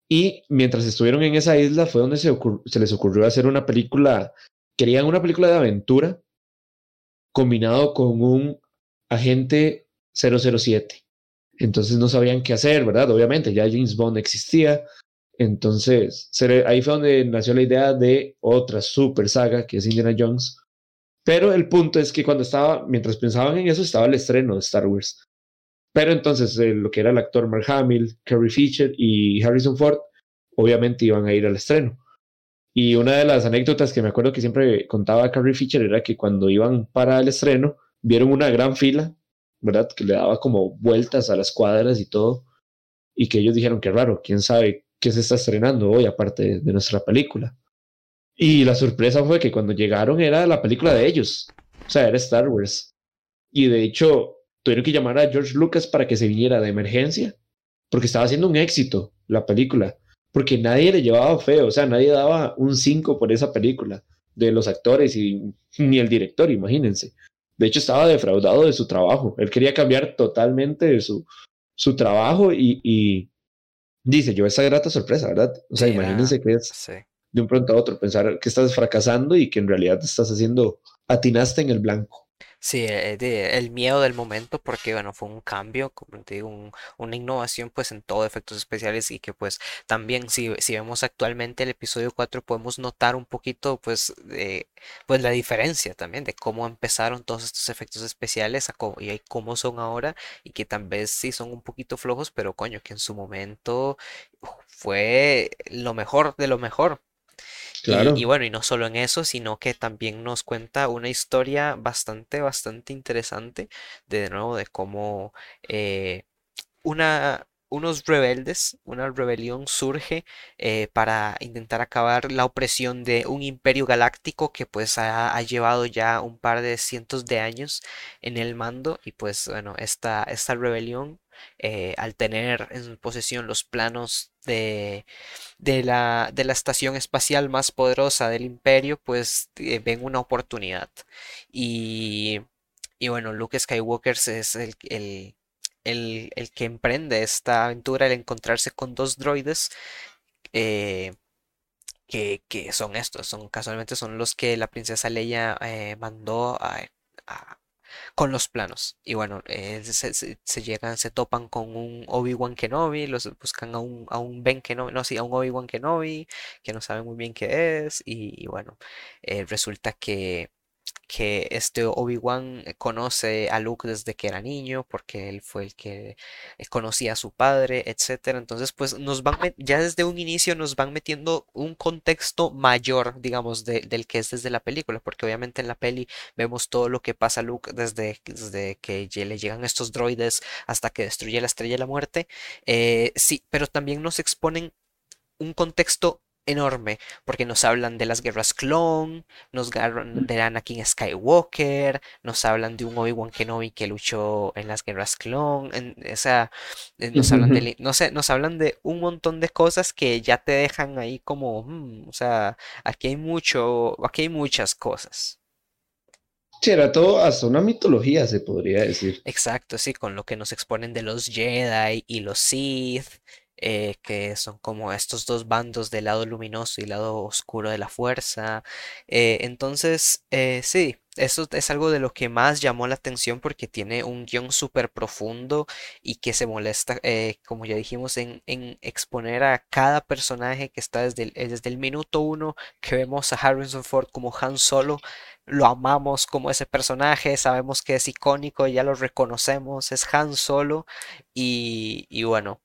Y mientras estuvieron en esa isla fue donde se, se les ocurrió hacer una película, querían una película de aventura combinado con un agente 007. Entonces no sabían qué hacer, ¿verdad? Obviamente ya James Bond existía. Entonces ahí fue donde nació la idea de otra super saga que es Indiana Jones, pero el punto es que cuando estaba, mientras pensaban en eso, estaba el estreno de Star Wars. Pero entonces eh, lo que era el actor Mark Hamill, Carrie Fisher y Harrison Ford, obviamente iban a ir al estreno. Y una de las anécdotas que me acuerdo que siempre contaba Carrie Fisher era que cuando iban para el estreno, vieron una gran fila, ¿verdad? Que le daba como vueltas a las cuadras y todo. Y que ellos dijeron que raro, quién sabe qué se está estrenando hoy aparte de nuestra película. Y la sorpresa fue que cuando llegaron era la película de ellos. O sea, era Star Wars. Y de hecho, tuvieron que llamar a George Lucas para que se viniera de emergencia, porque estaba haciendo un éxito la película, porque nadie le llevaba fe, o sea, nadie daba un 5 por esa película, de los actores y ni el director, imagínense. De hecho, estaba defraudado de su trabajo. Él quería cambiar totalmente de su, su trabajo y, y dice, yo esa grata sorpresa, ¿verdad? O sea, imagínense que es de un pronto a otro, pensar que estás fracasando y que en realidad estás haciendo, atinaste en el blanco. Sí, eh, el miedo del momento, porque bueno, fue un cambio, como te digo, una innovación pues en todo efectos especiales y que pues también si, si vemos actualmente el episodio 4 podemos notar un poquito pues de, pues la diferencia también de cómo empezaron todos estos efectos especiales y cómo son ahora y que tal vez sí son un poquito flojos, pero coño, que en su momento fue lo mejor de lo mejor Y, bueno, y no solo en eso, sino que también nos cuenta una historia bastante, bastante interesante, de, nuevo, de cómo eh, una, unos rebeldes, una rebelión surge eh, para intentar acabar la opresión de un imperio galáctico que pues ha, llevado ya un par de cientos de años en el mando y pues bueno, esta, esta rebelión eh, al tener en posesión los planos de, de, la, de la estación espacial más poderosa del imperio pues eh, ven una oportunidad y, y bueno, Luke Skywalker es el, el el, que emprende esta aventura, el encontrarse con dos droides. Eh, que, son estos, son casualmente son los que la princesa Leia mandó con los planos. Y bueno, eh, se, llegan, se topan con un Obi-Wan Kenobi, los buscan a un, a un Ben Kenobi, no, sí, a un Obi-Wan Kenobi, que no saben muy bien qué es. Y, y bueno, resulta que que este Obi-Wan conoce a Luke desde que era niño, porque él fue el que eh, conocía a su padre, etcétera. Entonces, pues nos van ya desde un inicio nos van metiendo un contexto mayor, digamos, del que es desde la película, porque obviamente en la peli vemos todo lo que pasa a Luke desde, desde que le llegan estos droides hasta que destruye la estrella de la muerte. Eh, sí, pero también nos exponen un contexto enorme, porque nos hablan de las guerras clon, nos hablan de Anakin Skywalker, nos hablan de un Obi-Wan Kenobi que luchó en las guerras clon, en, o sea, eh, nos hablan de, no sé, nos hablan de un montón de cosas que ya te dejan ahí como, mm, o sea, aquí hay mucho, aquí hay muchas cosas. Sí, era todo hasta una mitología, se podría decir. Exacto, sí, con lo que nos exponen de los Jedi y los Sith, eh, que son como estos dos bandos del lado luminoso y lado oscuro de la fuerza. Eh, entonces, eh, sí, eso es algo de lo que más llamó la atención porque tiene un guion súper profundo y que se molesta, como ya dijimos, en, exponer a cada personaje que está desde el, desde el minuto uno que vemos a Harrison Ford como Han Solo. Lo amamos como ese personaje, sabemos que es icónico, ya lo reconocemos, es Han Solo y, y bueno,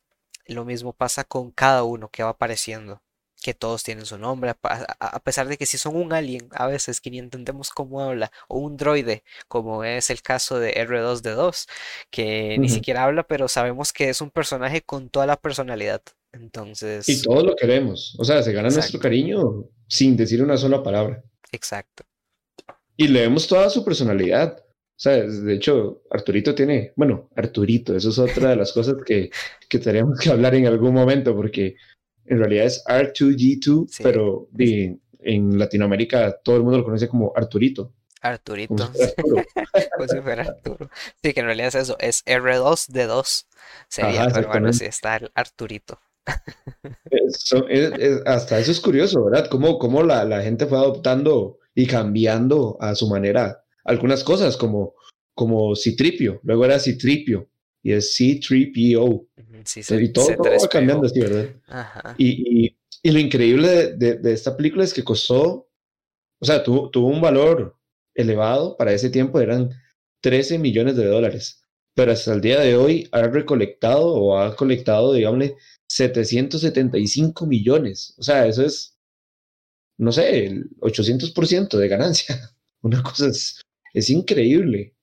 lo mismo pasa con cada uno que va apareciendo, que todos tienen su nombre, a, pesar de que si son un alien, a veces que ni entendemos cómo habla, o un droide, como es el caso de R2D2, que ni siquiera habla, pero sabemos que es un personaje con toda la personalidad. Entonces. Y todos lo queremos. O sea, se gana nuestro cariño sin decir una sola palabra. Exacto. Y leemos toda su personalidad. Sea, de hecho, Arturito tiene, bueno, Arturito, eso es otra de las cosas que, que tenemos que hablar en algún momento, porque en realidad es R2G2, pero en Latinoamérica todo el mundo lo conoce como Arturito. Arturito. Como si fuera Arturo. Sí, que en realidad es eso, es R2D2. Sería, pero bueno, sí está el Arturito. hasta eso es curioso, ¿verdad? Cómo, cómo la, la gente fue adoptando y cambiando a su manera algunas cosas como, como Citripio, luego era Citripio y es C3PO. Sí, y todo, va cambiando así, ¿verdad? Y, y, y, lo increíble de, de, esta película es que costó, o sea, tuvo, tuvo un valor elevado para ese tiempo, eran 13 millones de dólares, pero hasta el día de hoy ha recolectado o ha colectado, digamos, 775 millones. O sea, eso es, no sé, el 800% de ganancia. Una cosa es, es increíble.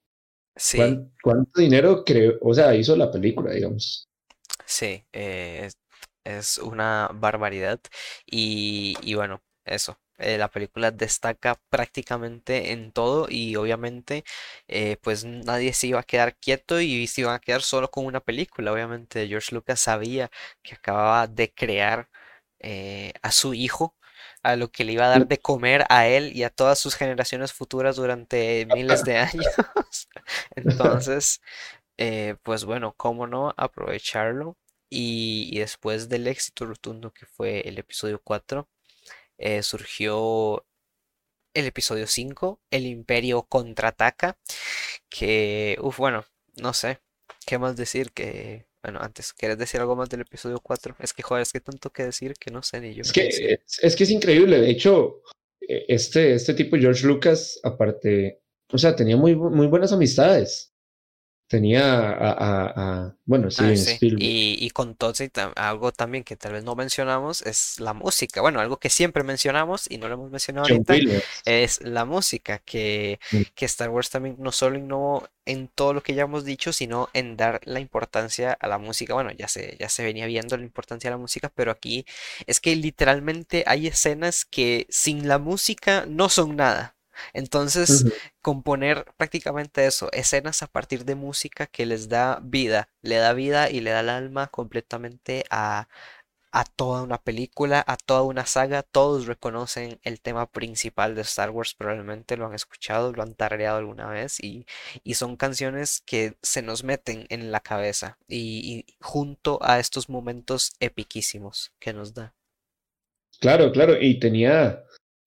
Sí. ¿Cuánto, dinero creó, o sea, hizo la película, digamos? Sí, eh, es, una barbaridad. Y, y bueno, eso. Eh, la película destaca prácticamente en todo y obviamente eh, pues nadie se iba a quedar quieto y se iba a quedar solo con una película. Obviamente George Lucas sabía que acababa de crear a su hijo a lo que le iba a dar de comer a él y a todas sus generaciones futuras durante miles de años. Entonces, eh, pues bueno, cómo no aprovecharlo. Y, después del éxito rotundo que fue el episodio 4, eh, surgió el episodio 5, El Imperio contraataca, que, uff, bueno, no sé, qué más decir que bueno, antes, ¿quieres decir algo más del episodio 4? Es que, joder, es que tanto que decir que no sé ni yo. Es que, es, que es increíble. De hecho, e, este, este tipo, George Lucas, aparte, o sea, tenía muy, muy buenas amistades. Tenía a, bueno, sí, ah, Y, y, con Toxic algo también que tal vez no mencionamos es la música. Bueno, algo que siempre mencionamos y no lo hemos mencionado ahorita es la música, que, mm. que Star Wars también no solo innovó en todo lo que ya hemos dicho, sino en dar la importancia a la música. Bueno, ya se, ya se venía viendo la importancia de la música, pero aquí es que literalmente hay escenas que sin la música no son nada. Entonces, componer prácticamente eso, escenas a partir de música que les da vida, le da vida y le da el alma completamente a, a toda una película, a toda una saga. Todos reconocen el tema principal de Star Wars, probablemente lo han escuchado, lo han tarareado alguna vez y, y son canciones que se nos meten en la cabeza y, y junto a estos momentos epiquísimos que nos da. Claro, claro, y tenía,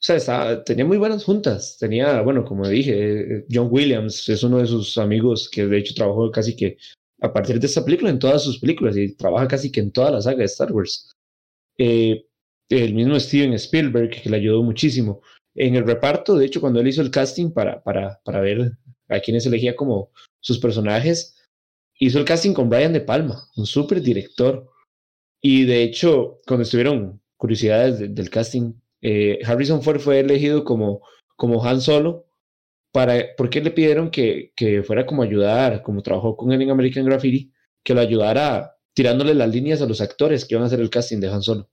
o sea, tenía muy buenas juntas. Tenía, bueno, como dije, John Williams es uno de sus amigos que de hecho trabajó casi que a partir de esta película en todas sus películas y trabaja casi que en toda la saga de Star Wars. Eh, el mismo Steven Spielberg que le ayudó muchísimo. En el reparto, de hecho, cuando él hizo el casting para, para, para ver a quienes elegía como sus personajes, hizo el casting con Brian De Palma, un súper director. Y de hecho, cuando estuvieron curiosidades del casting, eh, Harrison Ford fue elegido como, como Han Solo para, porque le pidieron que, que fuera como ayudar, como trabajó con él en American Graffiti, que lo ayudara tirándole las líneas a los actores que iban a hacer el casting de Han Solo.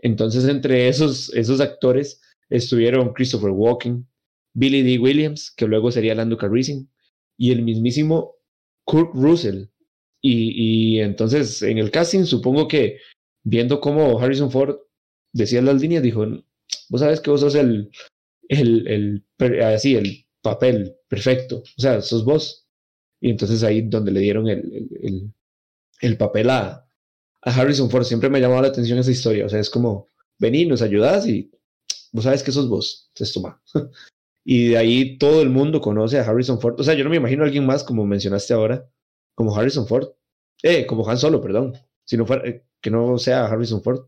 Entonces, entre esos, esos actores estuvieron Christopher Walken, Billy D. Williams, que luego sería Lando Calrissian, y el mismísimo Kurt Russell. Y, y entonces, en el casting, supongo que viendo cómo Harrison Ford decía las líneas, dijo, vos sabes que vos sos el, el, así, el papel perfecto, o sea, sos vos. Y entonces ahí donde le dieron el, el, el papel a, a, Harrison Ford, siempre me ha llamado la atención esa historia, o sea, es como, vení, nos ayudas y vos sabes que sos vos, entonces toma. y de ahí todo el mundo conoce a Harrison Ford, o sea, yo no me imagino a alguien más, como mencionaste ahora, como Harrison Ford, eh, como Han Solo, perdón, si no fuera, eh, que no sea Harrison Ford.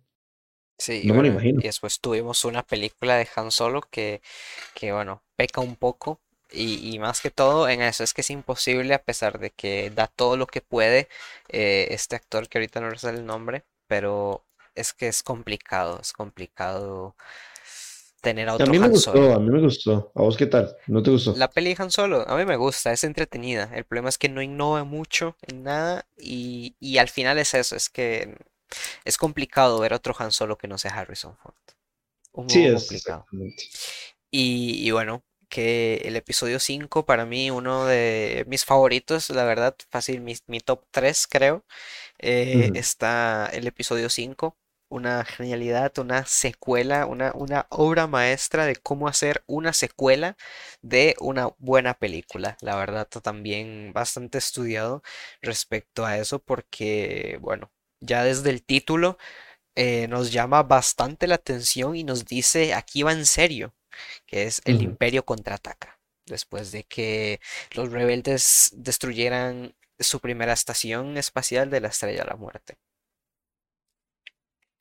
Sí, y, bueno, y después tuvimos una película de Han Solo que, que bueno, peca un poco. Y, más que todo en eso es que es imposible, a pesar de que da todo lo que puede eh, este actor, que ahorita no sale el nombre, pero es que es complicado, es complicado tener a otro a mí me gustó, A mí me gustó. ¿A vos qué tal? ¿No te gustó? La peli de Han Solo, a mí me gusta, es entretenida. El problema es que no innova mucho en nada y, y al final es eso, es que es complicado ver otro Han Solo que no sea Harrison Ford. Un sí, es complicado. Y, y, bueno, que el episodio 5 para mí uno de mis favoritos, la verdad, fácil, mi, mi top 3 creo, eh, está el episodio 5 una genialidad, una secuela, una, una, obra maestra de cómo hacer una secuela de una buena película. La verdad, también bastante estudiado respecto a eso porque, bueno, ya desde el título eh, nos llama bastante la atención y nos dice aquí va en serio, que es el imperio contraataca, después de que los rebeldes destruyeran su primera estación espacial de la Estrella de la Muerte.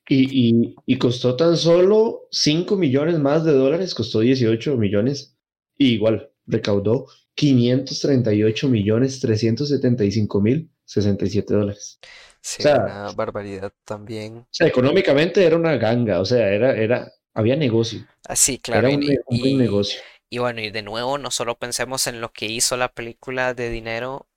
Y, y, costó tan solo 5 millones más de dólares, costó 18 millones, y igual recaudó 538 millones 375 mil 67 dólares. Sí, una barbaridad también. O sea, económicamente era una ganga, o sea, era, era, había negocio. Ah, sí, claro. Era un, negocio. Y bueno, y de nuevo, no solo pensemos en lo que hizo la película de dinero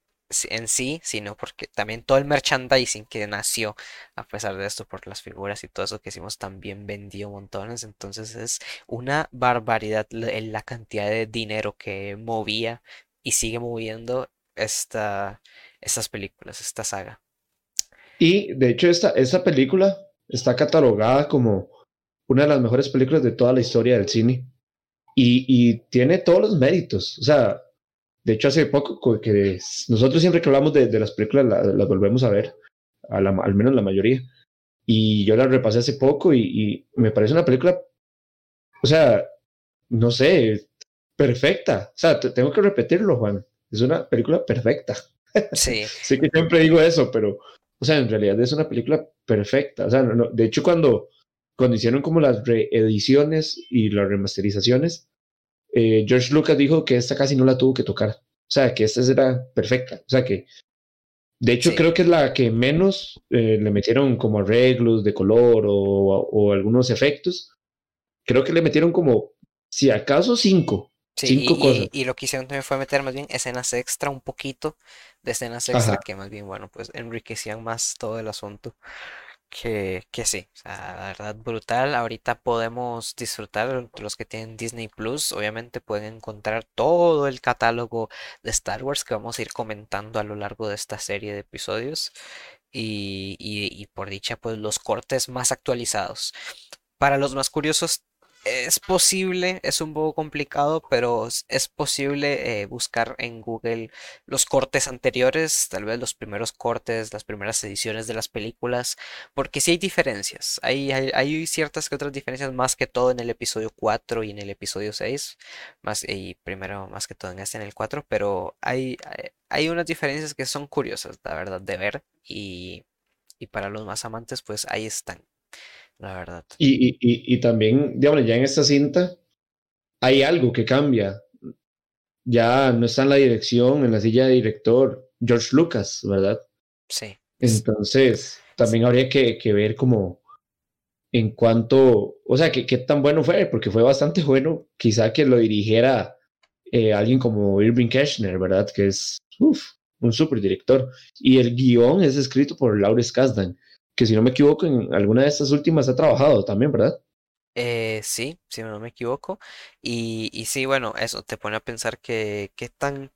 en sí, sino porque también todo el merchandising que nació a pesar de esto, por las figuras y todo eso que hicimos, también vendió montones. Entonces es una barbaridad la cantidad de dinero que movía y sigue moviendo esta, estas películas, esta saga. Y de hecho esta, esta película está catalogada como una de las mejores películas de toda la historia del cine. Y, y tiene todos los méritos. O sea, de hecho hace poco que nosotros siempre que hablamos de, de las películas las, volvemos a ver, a la, al menos la mayoría. Y yo la repasé hace poco y, y me parece una película, o sea, no sé, perfecta. O sea, tengo que repetirlo, Juan. Es una película perfecta. Sí. sé que siempre digo eso, pero o sea, en realidad es una película perfecta. O sea, no, de hecho, cuando, cuando hicieron como las reediciones y las remasterizaciones, eh, George Lucas dijo que esta casi no la tuvo que tocar. O sea, que esta era perfecta. O sea, que de hecho creo que es la que menos eh, le metieron como arreglos de color o, algunos efectos. Creo que le metieron como, si acaso, cinco. Cinco y, cosas. Y, lo que hicieron también fue meter más bien escenas extra, un poquito de escenas extra que más bien, bueno, pues enriquecían más todo el asunto que, que sí, o sea, la verdad brutal. Ahorita podemos disfrutar, los que tienen Disney Plus, obviamente pueden encontrar todo el catálogo de Star Wars que vamos a ir comentando a lo largo de esta serie de episodios. Y, y por dicha, pues los cortes más actualizados. Para los más curiosos, es posible, es un poco complicado, pero es posible eh, buscar en Google los cortes anteriores, tal vez los primeros cortes, las primeras ediciones de las películas, porque sí hay diferencias. Hay, hay, ciertas que otras diferencias, más que todo en el episodio 4 y en el episodio 6, más, y primero más que todo en este en el 4, pero hay, hay unas diferencias que son curiosas, la verdad, de ver, y, y para los más amantes, pues ahí están la verdad. Y, y, y, también, digamos, ya en esta cinta hay algo que cambia. Ya no está en la dirección, en la silla de director, George Lucas, ¿verdad? Sí. Entonces, también habría que, que ver como en cuanto, o sea, qué tan bueno fue, porque fue bastante bueno, quizá que lo dirigiera eh, alguien como Irving Keschner, ¿verdad? Que es un super director. Y el guion es escrito por Laurence Kasdan, que si no me equivoco, en alguna de estas últimas ha trabajado también, ¿verdad? Eh, sí, si no me equivoco. Y, y sí, bueno, eso te pone a pensar que qué tan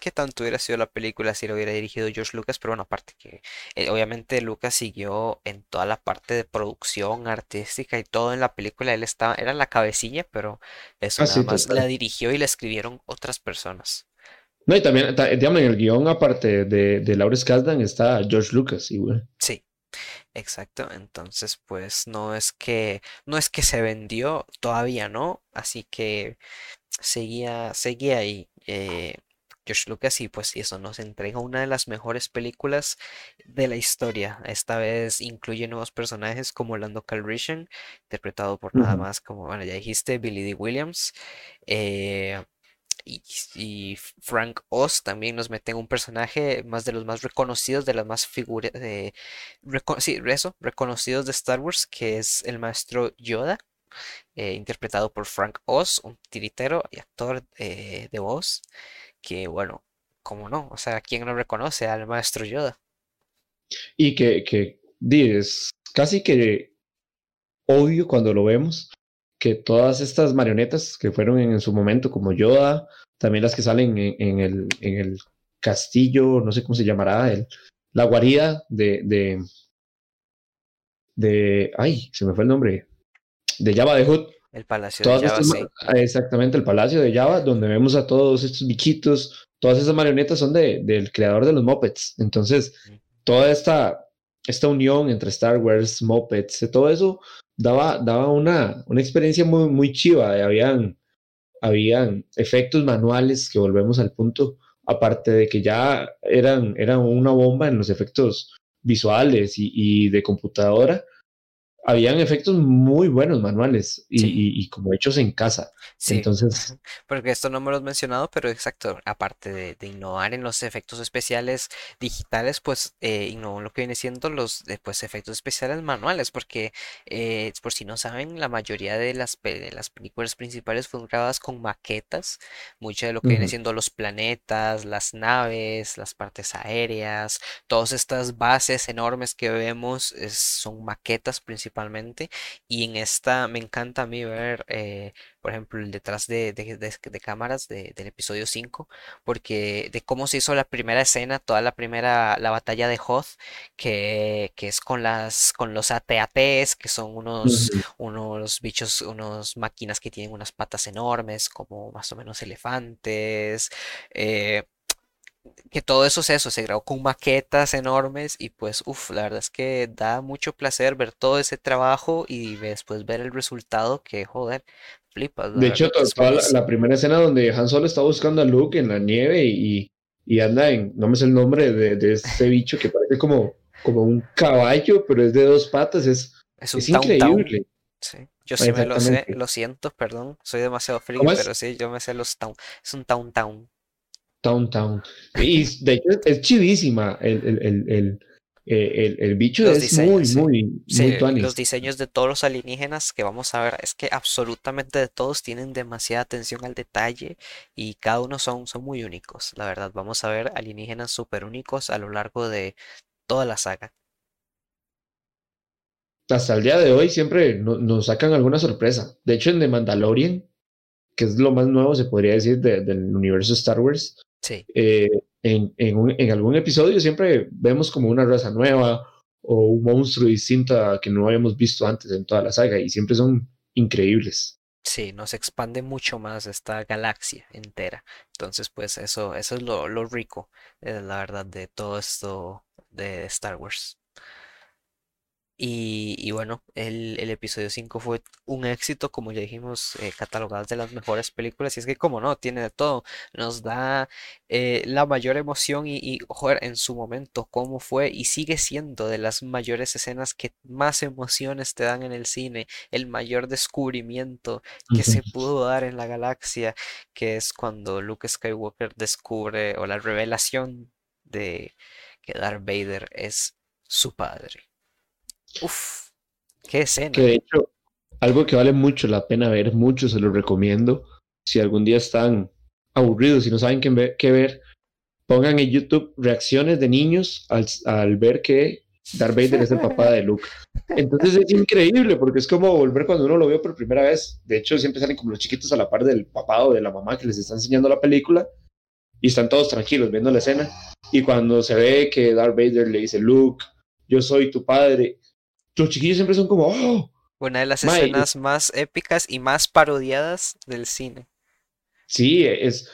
qué, tanto hubiera sido la película si lo hubiera dirigido George Lucas, pero bueno, aparte que eh, obviamente Lucas siguió en toda la parte de producción artística y todo en la película, él estaba, era la cabecilla, pero eso ah, nada más la dirigió y la escribieron otras personas. No, y también, digamos, en el guion, aparte de, de Laura Kasdan, está George Lucas, igual. Sí, Exacto, entonces pues no es que no es que se vendió todavía, ¿no? Así que seguía seguía ahí eh, George Lucas y pues eso nos entrega una de las mejores películas de la historia. Esta vez incluye nuevos personajes como Lando Calrissian, interpretado por nada más como, bueno, ya dijiste, Billy D. Williams. Eh, y, Frank Oz también nos mete en un personaje más de los más reconocidos, de las más figuras de sí, eso, reconocidos de Star Wars, que es el maestro Yoda, eh, interpretado por Frank Oz, un tiritero y actor eh, de voz, que bueno, como no, o sea, ¿quién no reconoce al maestro Yoda? Y que, que es casi que obvio cuando lo vemos, que todas estas marionetas que fueron en, su momento como Yoda, también las que salen en, el, en el castillo, no sé cómo se llamará, el, la guarida de, de, de, ay, se me fue el nombre, de Java de Hood. El palacio de Java, sí. Exactamente, el palacio de Java, donde vemos a todos estos bichitos, todas esas marionetas son de, del creador de los Muppets. Entonces, toda esta, esta unión entre Star Wars, Muppets, todo eso daba, daba una, una experiencia muy, muy chiva. Habían, habían efectos manuales que volvemos al punto, aparte de que ya eran, eran una bomba en los efectos visuales y de computadora habían efectos muy buenos manuales y, como hechos en casa. Sí, Entonces, porque esto no me lo he mencionado, pero exacto, aparte de, innovar en los efectos especiales digitales, pues eh, innovó en lo que viene siendo los pues, efectos especiales manuales, porque eh, por si no saben, la mayoría de las, las películas principales fueron grabadas con maquetas, mucho de lo que viene siendo los planetas, las naves, las partes aéreas, todas estas bases enormes que vemos son maquetas principales principalmente. Y en esta me encanta a mí ver, eh, por ejemplo, el detrás de, de, cámaras del episodio 5, porque de cómo se hizo la primera escena, toda la primera, la batalla de Hoth, que, que es con las con los ATATs, que son unos, unos bichos, unos máquinas que tienen unas patas enormes, como más o menos elefantes. Eh, que todo eso es eso, se grabó con maquetas enormes y pues, uff, la verdad es que da mucho placer ver todo ese trabajo y después ver el resultado que, joder, flipas. De hecho, la, primera escena donde Han Solo está buscando a Luke en la nieve y, y anda en, no me sé el nombre de, de este bicho que parece como, como un caballo, pero es de dos patas, es, es, increíble. Sí. Yo sí me lo sé, lo siento, perdón, soy demasiado frío, pero sí, yo me sé los town. Es un town town. Town Town. Y de hecho es chivísima el, el, el, eh, el, bicho es muy, muy, muy Los diseños de todos los alienígenas que vamos a ver es que absolutamente de todos tienen demasiada atención al detalle y cada uno son, son muy únicos. La verdad, vamos a ver alienígenas súper únicos a lo largo de toda la saga. Hasta el día de hoy siempre nos sacan alguna sorpresa. De hecho, en The Mandalorian, que es lo más nuevo, se podría decir, del universo Star Wars, sí. Eh, en, en, algún episodio siempre vemos como una raza nueva o un monstruo distinto que no habíamos visto antes en toda la saga y siempre son increíbles. Sí, nos expande mucho más esta galaxia entera. Entonces, pues eso, eso es lo, lo rico, eh, la verdad, de todo esto de Star Wars. Y, bueno, el, episodio 5 fue un éxito, como ya dijimos, eh, catalogadas de las mejores películas. Y es que, como no, tiene de todo. Nos da eh, la mayor emoción y, y, joder, en su momento, cómo fue y sigue siendo de las mayores escenas que más emociones te dan en el cine. El mayor descubrimiento que se pudo dar en la galaxia, que es cuando Luke Skywalker descubre o la revelación de que Darth Vader es su padre. Uf, qué escena. Que de hecho, algo que vale mucho la pena ver, mucho se lo recomiendo. Si algún día están aburridos y no saben qué ver, ver pongan en YouTube reacciones de niños al, al ver que Darth Vader es el papá de Luke. Entonces es increíble porque es como volver cuando uno lo vio por primera vez. De hecho, siempre salen como los chiquitos a la par del papá o de la mamá que les está enseñando la película y están todos tranquilos viendo la escena. Y cuando se ve que Darth Vader le dice, Luke, yo soy tu padre, los chiquillos siempre son como, oh. Una de las escenas más épicas y más parodiadas del cine. Sí, es,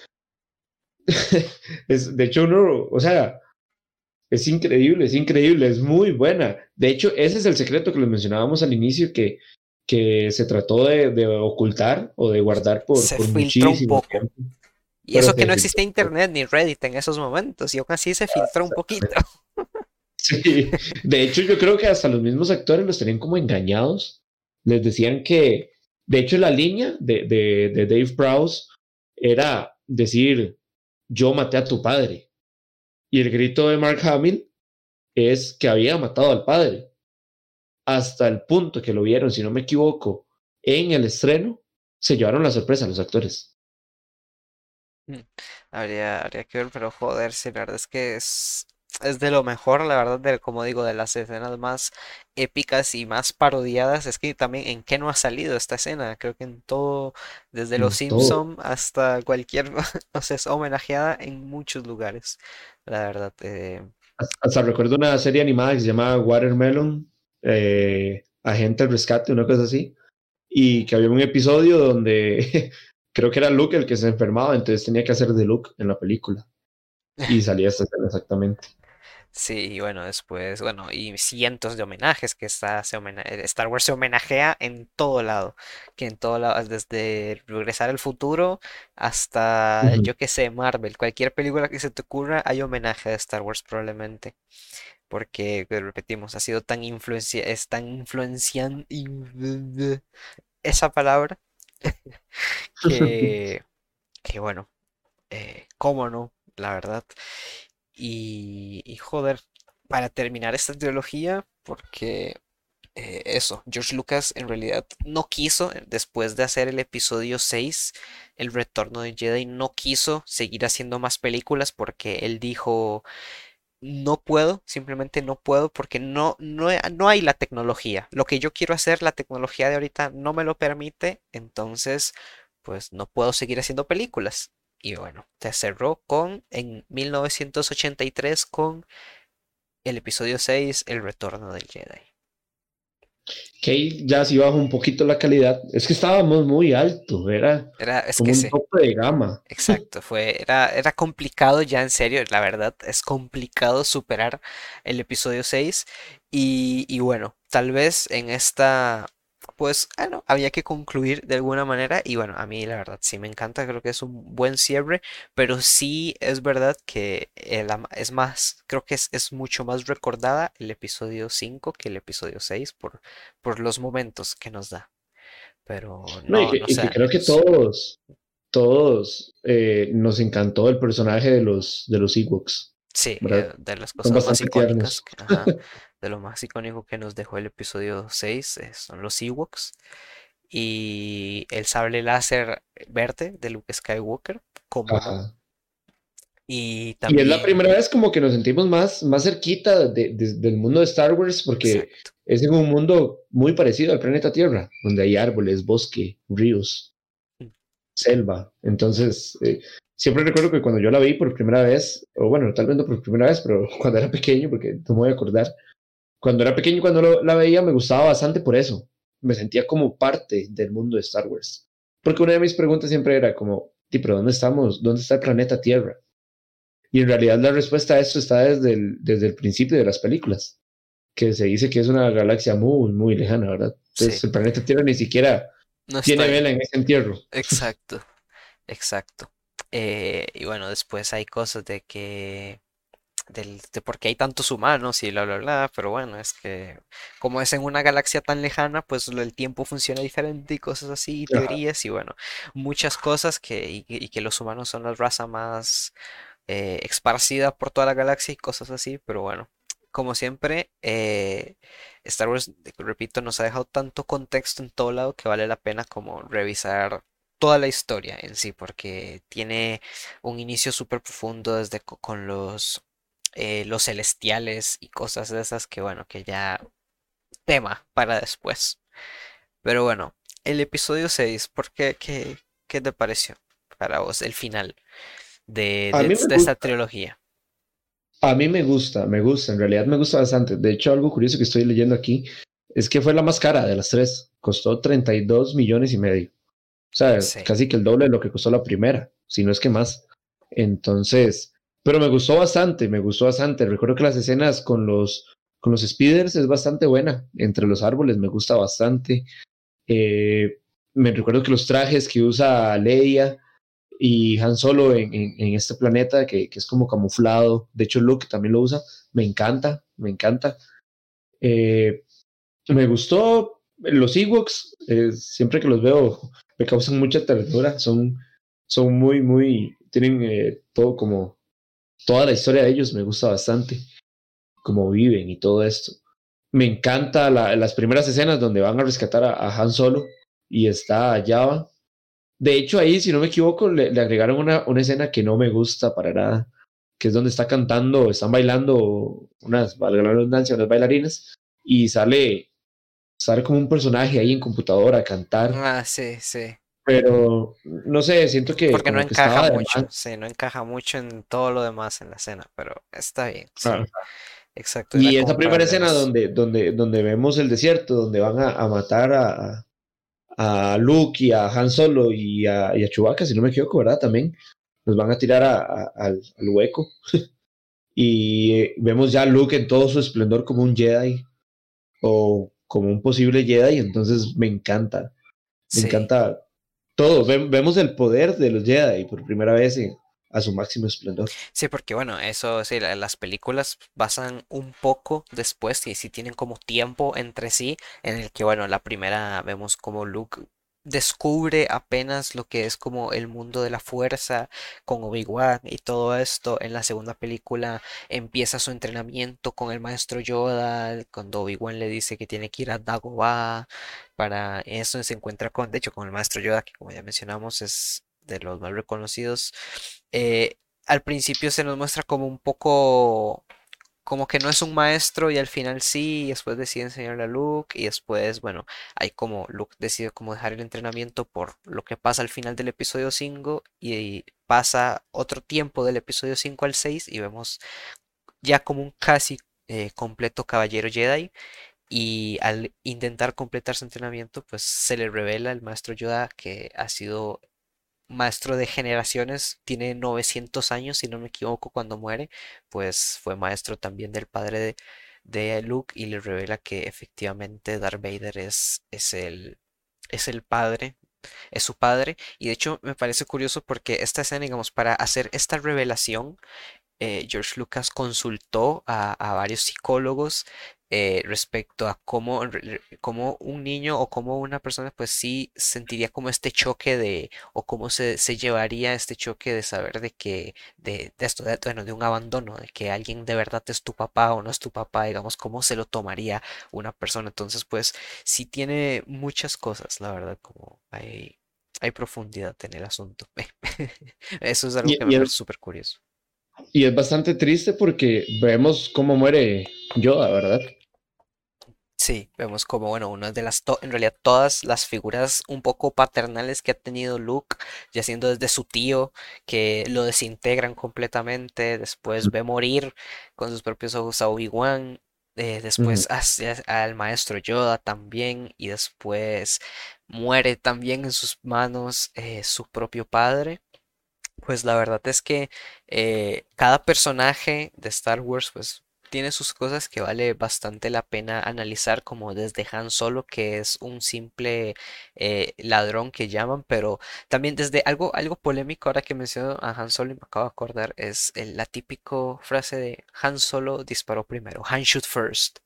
es, de hecho uno, o sea, es increíble, es increíble, es muy buena. De hecho, ese es el secreto que les mencionábamos al inicio, que, que se trató de, ocultar o de guardar por, se filtró un poco. Y eso que no existe internet ni Reddit en esos momentos, y aún así se filtró un poquito. Sí, de hecho yo creo que hasta los mismos actores los tenían como engañados. Les decían que, de hecho la línea de, de, Dave Prowse era decir, yo maté a tu padre. Y el grito de Mark Hamill es que había matado al padre. Hasta el punto que lo vieron, si no me equivoco, en el estreno, se llevaron la sorpresa a los actores. Mm, habría, habría que ver, pero joder, si la verdad es que es, es de lo mejor, la verdad, de, como digo, de las escenas más épicas y más parodiadas. Es que también en qué no ha salido esta escena. Creo que en todo, desde Los Simpson hasta cualquier, no sé, es homenajeada en muchos lugares. La verdad. Eh... Hasta, recuerdo una serie animada que se llama Watermelon, eh, Agente del Rescate, una cosa así. Y que había un episodio donde creo que era Luke el que se enfermaba, entonces tenía que hacer de Luke en la película. Y salía esta escena exactamente. Sí, bueno, después, bueno, y cientos de homenajes que está, se eh, Star Wars se homenajea en todo lado, que en todo lado, desde Regresar al Futuro hasta, yo qué sé, Marvel, cualquier película que se te ocurra, hay homenaje a Star Wars probablemente, porque, pues, repetimos, ha sido tan influencia, es tan influenciante, esa palabra, que, que bueno, eh, cómo no, la verdad. Y, joder, para terminar esta trilogía, porque eh, eso, George Lucas en realidad no quiso, eh, después de hacer el episodio 6, El Retorno de Jedi, no quiso seguir haciendo más películas porque él dijo, no puedo, simplemente no puedo porque no, no, no hay la tecnología. Lo que yo quiero hacer, la tecnología de ahorita no me lo permite, entonces pues no puedo seguir haciendo películas. Y bueno, se cerró con, en 1983, con el episodio 6, El Retorno del Jedi. Que ya si bajó un poquito la calidad. Es que estábamos muy alto, era, era como un tope de gama. Exacto, fue, era, era complicado ya en serio, la verdad, es complicado superar el episodio 6. Y, y bueno, tal vez en esta pues bueno, había que concluir de alguna manera y bueno, a mí la verdad sí me encanta, creo que es un buen cierre, pero sí es verdad que es más, creo que es, es, mucho más recordada el episodio 5 que el episodio 6 por, por los momentos que nos da. Pero no, y, creo que todos, todos eh, nos encantó el personaje de los, de los Ewoks. Sí, eh, de las cosas más icónicas, de lo más icónico que nos dejó el episodio 6 eh, son los Ewoks y el sable láser verde de Luke Skywalker, como y, también... es la primera vez como que nos sentimos más, más cerquita del mundo de Star Wars porque es en un mundo muy parecido al planeta Tierra, donde hay árboles, bosque, ríos, mm. selva. Entonces, eh, siempre recuerdo que cuando yo la vi por primera vez, o bueno, tal vez no por primera vez, pero cuando era pequeño, porque no me voy a acordar, cuando era pequeño, cuando la veía, me gustaba bastante por eso. Me sentía como parte del mundo de Star Wars. Porque una de mis preguntas siempre era como, ¿pero dónde estamos? ¿Dónde está el planeta Tierra? Y en realidad la respuesta a esto está desde el, desde el principio de las películas, que se dice que es una galaxia muy, muy lejana, ¿verdad? Entonces el planeta Tierra ni siquiera tiene vela en ese entierro. Exacto, exacto. Eh, y bueno, después hay cosas de que del, de por qué hay tantos humanos y bla, bla, bla, pero bueno, es que como es en una galaxia tan lejana, pues el tiempo funciona diferente y cosas así, teorías y bueno, muchas cosas que, y que los humanos son la raza más eh, esparcida por toda la galaxia y cosas así, pero bueno, como siempre, eh, Star Wars, repito, nos ha dejado tanto contexto en todo lado que vale la pena como revisar toda la historia en sí, porque tiene un inicio súper profundo desde con los, eh, los celestiales y cosas de esas que bueno, que ya tema para después. Pero bueno, el episodio 6, ¿por qué, qué, qué te pareció para vos el final? de, de, esta trilogía. A mí me gusta, me gusta, en realidad me gusta bastante. De hecho, algo curioso que estoy leyendo aquí es que fue la más cara de las tres. Costó 32 millones y medio. O sea, casi que el doble de lo que costó la primera, si no es que más. Entonces, pero me gustó bastante, me gustó bastante. Recuerdo que las escenas con los, con los speeders es bastante buena. Entre los árboles me gusta bastante. Eh, me recuerdo que los trajes que usa Leia y Han Solo en, en, este planeta que, que, es como camuflado. De hecho, Luke también lo usa. Me encanta, me encanta. Eh, me gustó los Ewoks. Eh, siempre que los veo me causan mucha ternura. Son, son muy, muy. Tienen eh, todo como. Toda la historia de ellos me gusta bastante. Cómo viven y todo esto. Me encanta las primeras escenas donde van a rescatar a, Han Solo y está Java de hecho, ahí, si no me equivoco, le, agregaron una, una, escena que no me gusta para nada, que es donde está cantando, están bailando unas, valga la redundancia, unas bailarinas, y sale, sale como un personaje ahí en computadora a cantar. Ah, sí, sí. Pero, no sé, siento que... Porque no encaja mucho, sí, no encaja mucho en todo lo demás en la escena, pero está bien. Exacto. Y esa primera escena donde, donde, donde vemos el desierto, donde van a, a matar a, a Luke y a Han Solo y a, y a Chewbacca, si no me equivoco, ¿verdad? También nos van a tirar al, hueco. y vemos ya a Luke en todo su esplendor como un Jedi o como un posible Jedi, entonces me encanta. Me encanta todo. vemos el poder de los Jedi por primera vez en, a su máximo esplendor. Sí, porque bueno, eso sí, las películas pasan un poco después y sí tienen como tiempo entre sí, en el que bueno, la primera vemos como Luke descubre apenas lo que es como el mundo de la fuerza con Obi-Wan y todo esto. En la segunda película empieza su entrenamiento con el maestro Yoda, cuando Obi-Wan le dice que tiene que ir a Dagobah. Para eso se encuentra con, de hecho, con el maestro Yoda, que como ya mencionamos es de los más reconocidos, eh, al principio se nos muestra como un poco como que no es un maestro y al final sí, y después decide enseñarle a Luke y después, bueno, hay como Luke decide como dejar el entrenamiento por lo que pasa al final del episodio 5 y pasa otro tiempo del episodio 5 al 6 y vemos ya como un casi eh, completo caballero Jedi y al intentar completar su entrenamiento pues se le revela al maestro Yoda que ha sido maestro de generaciones, tiene 900 años, si no me equivoco, cuando muere, pues fue maestro también del padre de, Luke y le revela que efectivamente Darth Vader es, es, el, es el padre, es su padre. Y de hecho me parece curioso porque esta escena, digamos, para hacer esta revelación, eh, George Lucas consultó a, varios psicólogos eh, respecto a cómo, cómo, un niño o cómo una persona pues sí sentiría como este choque de o cómo se, se llevaría este choque de saber de que de, de esto de, bueno, de un abandono de que alguien de verdad es tu papá o no es tu papá digamos cómo se lo tomaría una persona. Entonces pues sí tiene muchas cosas la verdad como hay hay profundidad en el asunto. Eso es algo que me parece súper curioso y es bastante triste porque vemos cómo muere Yoda, ¿verdad? Sí, vemos como, bueno, una de las, en realidad todas las figuras un poco paternales que ha tenido Luke, ya siendo desde su tío, que lo desintegran completamente, después ve morir con sus propios ojos a Obi-Wan, eh, después hacia, al maestro Yoda también, y después muere también en sus manos eh, su propio padre. Pues la verdad es que eh, cada personaje de Star Wars, pues tiene sus cosas que vale bastante la pena analizar, como desde Han Solo, que es un simple eh, ladrón que llaman, pero también desde algo, algo polémico ahora que menciono a Han Solo y me acabo de acordar, es la típica frase de Han Solo disparó primero, Han shoot first,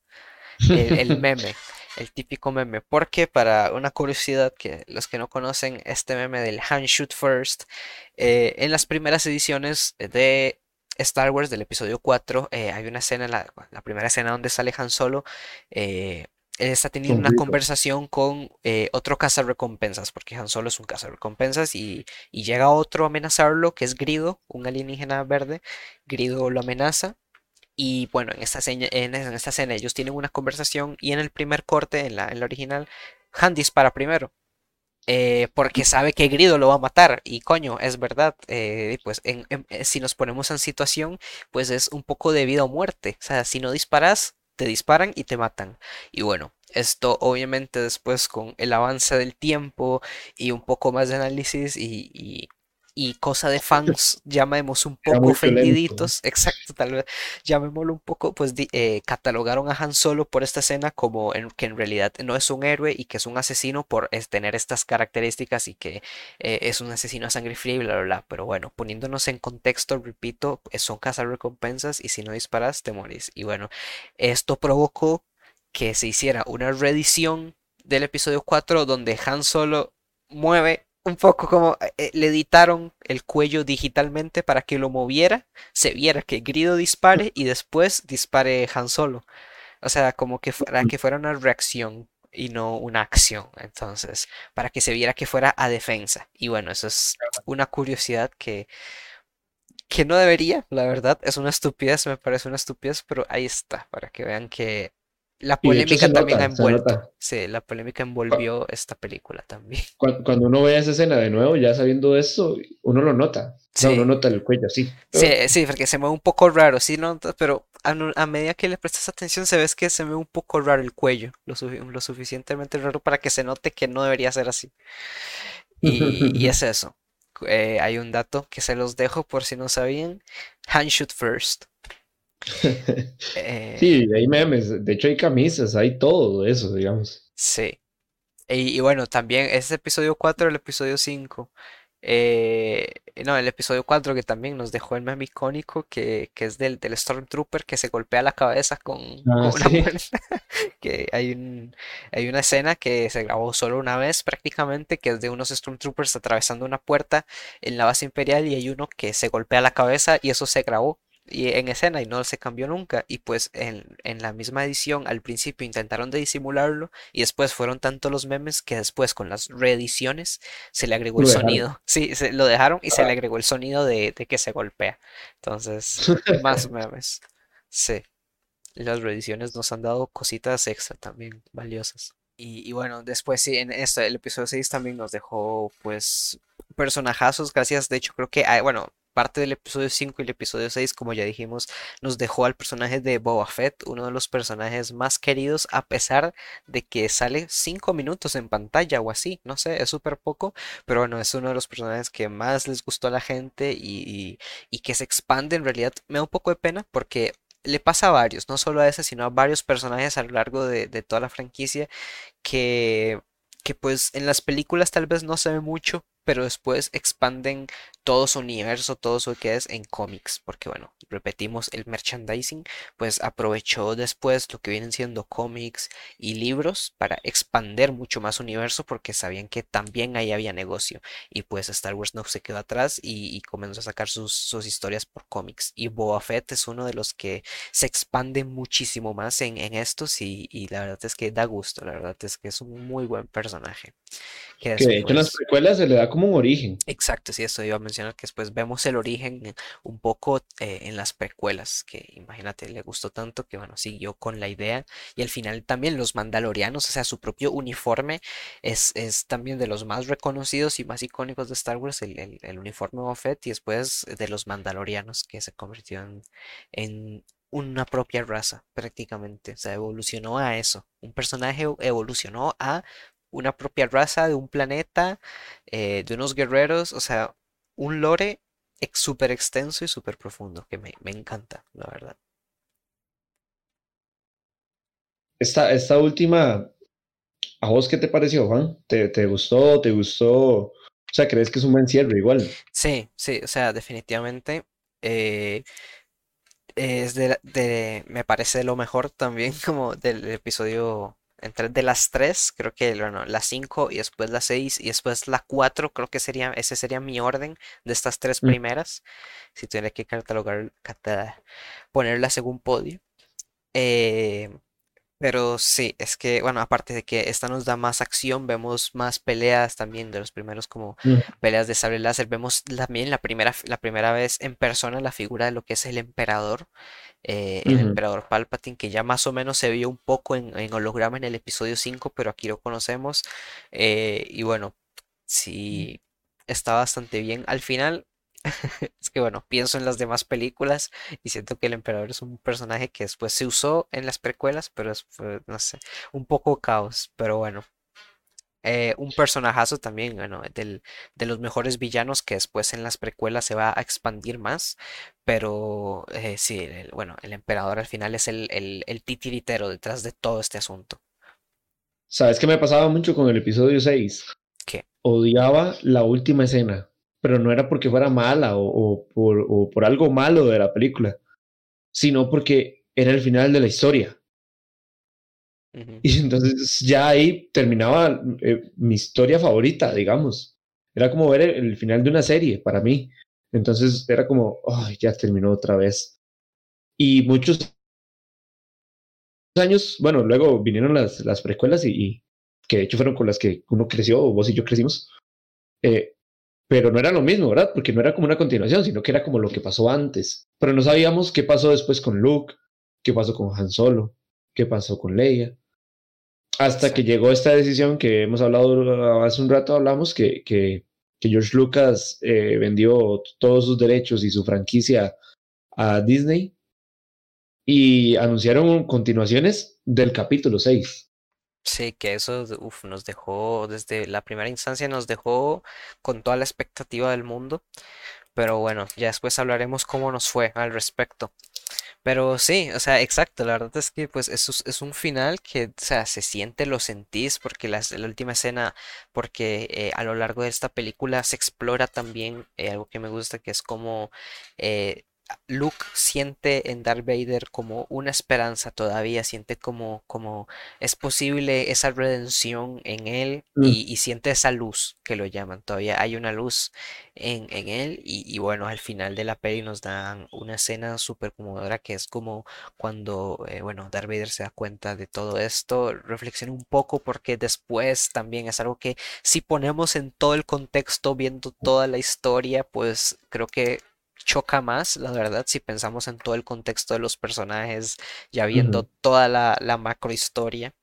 el, meme. El típico meme, porque para una curiosidad que los que no conocen este meme del Han Shoot First, eh, en las primeras ediciones de Star Wars del episodio 4, eh, hay una escena, la, la, primera escena donde sale Han Solo, eh, él está teniendo una conversación con eh, otro cazarrecompensas, porque Han Solo es un cazarrecompensas y, y llega otro a amenazarlo, que es Grido, un alienígena verde. Grido lo amenaza. Y bueno, en esta, en, en esta escena ellos tienen una conversación y en el primer corte, en la, en la original, Han dispara primero. Eh, porque sabe que Grido lo va a matar. Y coño, es verdad. Eh, pues eh, si nos ponemos en situación, pues es un poco de vida o muerte. O sea, si no disparas, te disparan y te matan. Y bueno, esto obviamente después con el avance del tiempo y un poco más de análisis y cosa de fans, llamémoslo un poco ofendiditos, exacto, tal vez, llamémoslo un poco, pues eh, catalogaron a Han Solo por esta escena como en, que en realidad no es un héroe y que es un asesino por tener estas características y que eh, es un asesino a sangre fría y bla, bla, bla. Pero bueno, poniéndonos en contexto, repito, son cazar recompensas y si no disparas te morís. Y bueno, esto provocó que se hiciera una reedición del episodio 4 donde Han Solo mueve un poco como eh, le editaron el cuello digitalmente para que lo moviera, se viera que Grido dispare y después dispare Han Solo. O sea, como que fuera, que fuera una reacción y no una acción. Entonces, para que se viera que fuera a defensa. Y bueno, eso es una curiosidad que, que no debería, la verdad. Es una estupidez, me parece una estupidez, pero ahí está, para que vean que la polémica también ha envuelto. Sí, la polémica envolvió esta película también. Cuando, uno ve esa escena de nuevo, ya sabiendo eso, uno lo nota. Sí. uno nota el cuello así. Sí, sí, porque se mueve un poco raro, sí, ¿no? pero a, medida que le prestas atención, se ves que se mueve un poco raro el cuello, lo, lo suficientemente raro para que se note que no debería ser así. Y, y es eso. Eh, hay un dato que se los dejo por si no sabían. Hand shoot first. Eh, sí, hay memes, de hecho hay camisas, hay todo eso, digamos. Sí. Y, bueno, también ese episodio 4, el episodio 5. Eh, no, el episodio 4 que también nos dejó el meme icónico que, es del, del, Stormtrooper que se golpea la cabeza con, ah, una que hay, un, hay una escena que se grabó solo una vez prácticamente, que es de unos Stormtroopers atravesando una puerta en la base imperial y hay uno que se golpea la cabeza y eso se grabó y en escena y no se cambió nunca. Y pues en, la misma edición al principio intentaron de disimularlo y después fueron tanto los memes que después con las reediciones se le agregó el sonido. Sí, se lo dejaron y se le ah. agregó el sonido de, que se golpea. Entonces, más memes. Sí. Las reediciones nos han dado cositas extra también valiosas. Y, bueno, después sí, en esto, el episodio 6 también nos dejó pues personajazos, gracias, de hecho creo que, hay, bueno, parte del episodio 5 y el episodio 6, como ya dijimos, nos dejó al personaje de Boba Fett, uno de los personajes más queridos, a pesar de que sale 5 minutos en pantalla o así, no sé, es súper poco, pero bueno, es uno de los personajes que más les gustó a la gente y, que se expande en realidad. Me da un poco de pena porque le pasa a varios, no solo a ese, sino a varios personajes a lo largo de, de toda la franquicia que que pues en las películas tal vez no se ve mucho, pero después expanden todo su universo, todo su que es en cómics, porque bueno, repetimos, el merchandising pues aprovechó después lo que vienen siendo cómics y libros para expander mucho más su universo porque sabían que también ahí había negocio y pues Star Wars no se quedó atrás y, comenzó a sacar sus, historias por cómics y Boba Fett es uno de los que se expande muchísimo más en, estos y, y la verdad es que da gusto, la verdad es que es un muy buen personaje. Que, de hecho en las precuelas se le da como un origen. Exacto, sí, eso iba a mencionar que después vemos el origen un poco eh, en las precuelas, que imagínate, le gustó tanto que bueno, siguió con la idea y al final también los mandalorianos, o sea, su propio uniforme es, es también de los más reconocidos y más icónicos de Star Wars, el, el, uniforme Buffett y después de los mandalorianos que se convirtió en, en una propia raza prácticamente, o sea, evolucionó a eso, un personaje evolucionó a una propia raza de un planeta, eh, de unos guerreros, o sea, un lore súper extenso y súper profundo, que me, encanta, la verdad. Esta, esta última, ¿a vos qué te pareció, Juan? ¿Te, te gustó? ¿Te gustó? O sea, ¿crees que es un buen cierre igual? Sí, sí, o sea, definitivamente. Eh, es de, de, me parece lo mejor también como del episodio entre de las tres, creo que bueno, la 5 y después la 6 y después la 4, creo que sería, ese sería mi orden de estas tres mm. primeras. Si tuviera que catalogar, ponerla según podio. Eh, pero sí, es que, bueno, aparte de que esta nos da más acción, vemos más peleas también de los primeros como mm. peleas de sable láser. Vemos también la primera, la primera vez en persona la figura de lo que es el emperador eh, el emperador Palpatine, que ya más o menos se vio un poco en, holograma en el episodio 5, pero aquí lo conocemos. Eh, y bueno, sí, está bastante bien. Al final, es que bueno, pienso en las demás películas y siento que el emperador es un personaje que después se usó en las precuelas, pero es, no sé, un poco caos, pero bueno. Eh, un personajazo también, bueno, del, de los mejores villanos que después en las precuelas se va a expandir más. Pero eh, sí, bueno, el emperador al final es el, el, titiritero detrás de todo este asunto. ¿Sabes qué me pasaba mucho con el episodio 6? ¿Qué? Odiaba la última escena, pero no era porque fuera mala o, por, o por algo malo de la película, sino porque era el final de la historia. Y entonces ya ahí terminaba eh, mi historia favorita, digamos. Era como ver el, final de una serie para mí. Entonces era como, ay, ya terminó otra vez. Y muchos años, bueno, luego vinieron las, las precuelas y, que de hecho fueron con las que uno creció, vos y yo crecimos. Eh, pero no era lo mismo, ¿verdad? Porque no era como una continuación, sino que era como lo que pasó antes. Pero no sabíamos qué pasó después con Luke, qué pasó con Han Solo, qué pasó con Leia. Hasta que llegó esta decisión que hemos hablado hace un rato, hablamos que, que, que George Lucas eh, vendió todos sus derechos y su franquicia a Disney y anunciaron continuaciones del capítulo 6. Sí, que eso nos dejó, desde la primera instancia nos dejó con toda la expectativa del mundo, pero bueno, ya después hablaremos cómo nos fue al respecto. Pero sí, o sea, exacto, la verdad es que pues eso es, un final que, o sea, se siente, lo sentís, porque la última escena, porque eh, a lo largo de esta película se explora también eh, algo que me gusta, que es como eh, Luke siente en Darth Vader como una esperanza todavía, siente como, como es posible esa redención en él mm. y, siente esa luz que lo llaman, todavía hay una luz en, él y, bueno, al final de la peli nos dan una escena súper conmovedora que es como cuando, eh, bueno, Darth Vader se da cuenta de todo esto, reflexiona un poco porque después también es algo que si ponemos en todo el contexto, viendo toda la historia, pues creo que choca más, la verdad, si pensamos en todo el contexto de los personajes, ya viendo toda la, la macro historia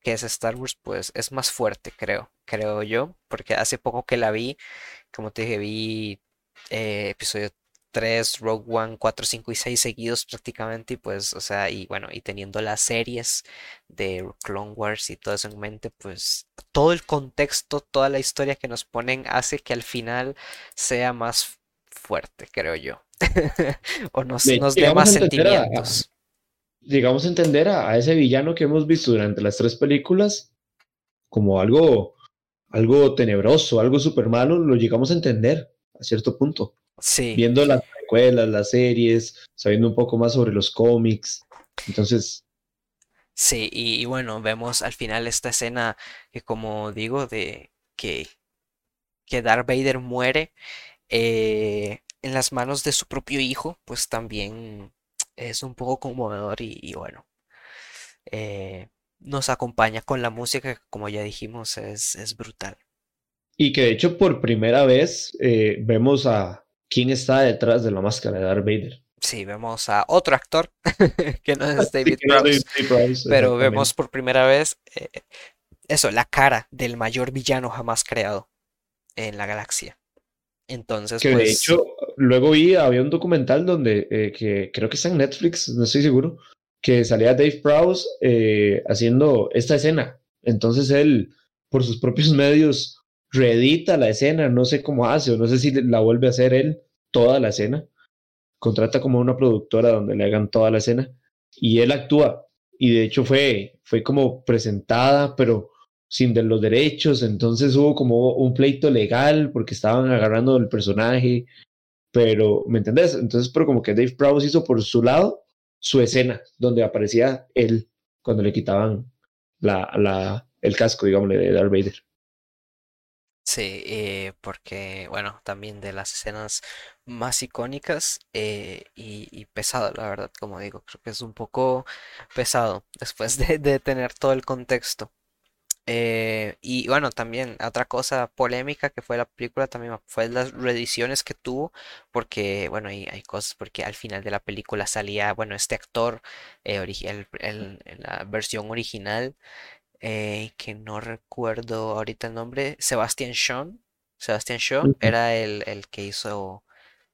que es Star Wars, pues es más fuerte, creo, creo yo, porque hace poco que la vi, como te dije, vi eh, episodio 3, Rogue One, 4, 5 y 6 seguidos prácticamente, y pues, o sea, y bueno, y teniendo las series de Clone Wars y todo eso en mente, pues todo el contexto, toda la historia que nos ponen hace que al final sea más fuerte, creo yo. o nos, nos dé más sentimientos. llegamos a entender a, ese villano que hemos visto durante las tres películas como algo, algo tenebroso, algo súper malo, lo llegamos a entender a cierto punto. Sí. Viendo las precuelas, las series, sabiendo un poco más sobre los cómics. Entonces, Sí, y, y bueno, vemos al final esta escena que como digo, de que, que Darth Vader muere eh, en las manos de su propio hijo, pues también es un poco conmovedor y, y bueno, eh, nos acompaña con la música, que como ya dijimos, es, es brutal. y que de hecho por primera vez eh, vemos a quién está detrás de la máscara de Darth Vader. Sí, vemos a otro actor que no es David Prowse, pero vemos por primera vez eh, eso, la cara del mayor villano jamás creado en la galaxia. Entonces, Que de pues, hecho, luego vi, había un documental donde, eh, que creo que está en Netflix, no estoy seguro, que salía Dave Prowse eh, haciendo esta escena. Entonces él, por sus propios medios, reedita la escena, no sé cómo hace, o no sé si la vuelve a hacer él toda la escena. Contrata como una productora donde le hagan toda la escena y él actúa. Y de hecho fue, fue como presentada, pero sin de los derechos, entonces hubo como un pleito legal porque estaban agarrando el personaje, pero, ¿me entendés? Entonces, pero como que Dave Prowse hizo por su lado su escena, donde aparecía él cuando le quitaban la, la, el casco, digámosle, de Darth Vader. sí, eh, porque, bueno, también de las escenas más icónicas eh, y, y la verdad, como digo, creo que es un poco pesado después de, de tener todo el contexto. Eh, y bueno, también otra cosa polémica que fue la película también fue las reediciones que tuvo, porque bueno, hay, hay cosas, porque al final de la película salía, bueno, este actor, eh, el- la versión original, eh, que no recuerdo ahorita el nombre, Sebastian Shaw, Sebastian Shaw era el, el que hizo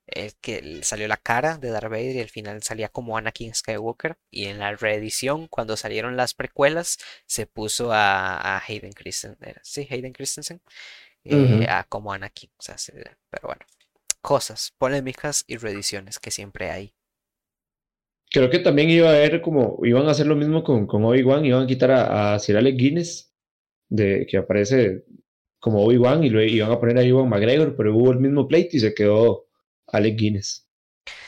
el que l- salió la cara de Darth Vader y al final salía como Anakin Skywalker. Y en la reedición, cuando salieron las precuelas, se puso a, a Hayden Christensen. Sí, Hayden Christensen. eh, a como Anakin. O sea, se- pero bueno, cosas, polémicas y reediciones que siempre hay. Creo que también iba a haber como, iban a hacer lo mismo con, con Obi-Wan, iban a quitar a, a Sir Alec Guinness, de, que aparece como Obi-Wan, y lo iban a poner a Iwan McGregor, pero hubo el mismo pleito y se quedó Alec Guinness.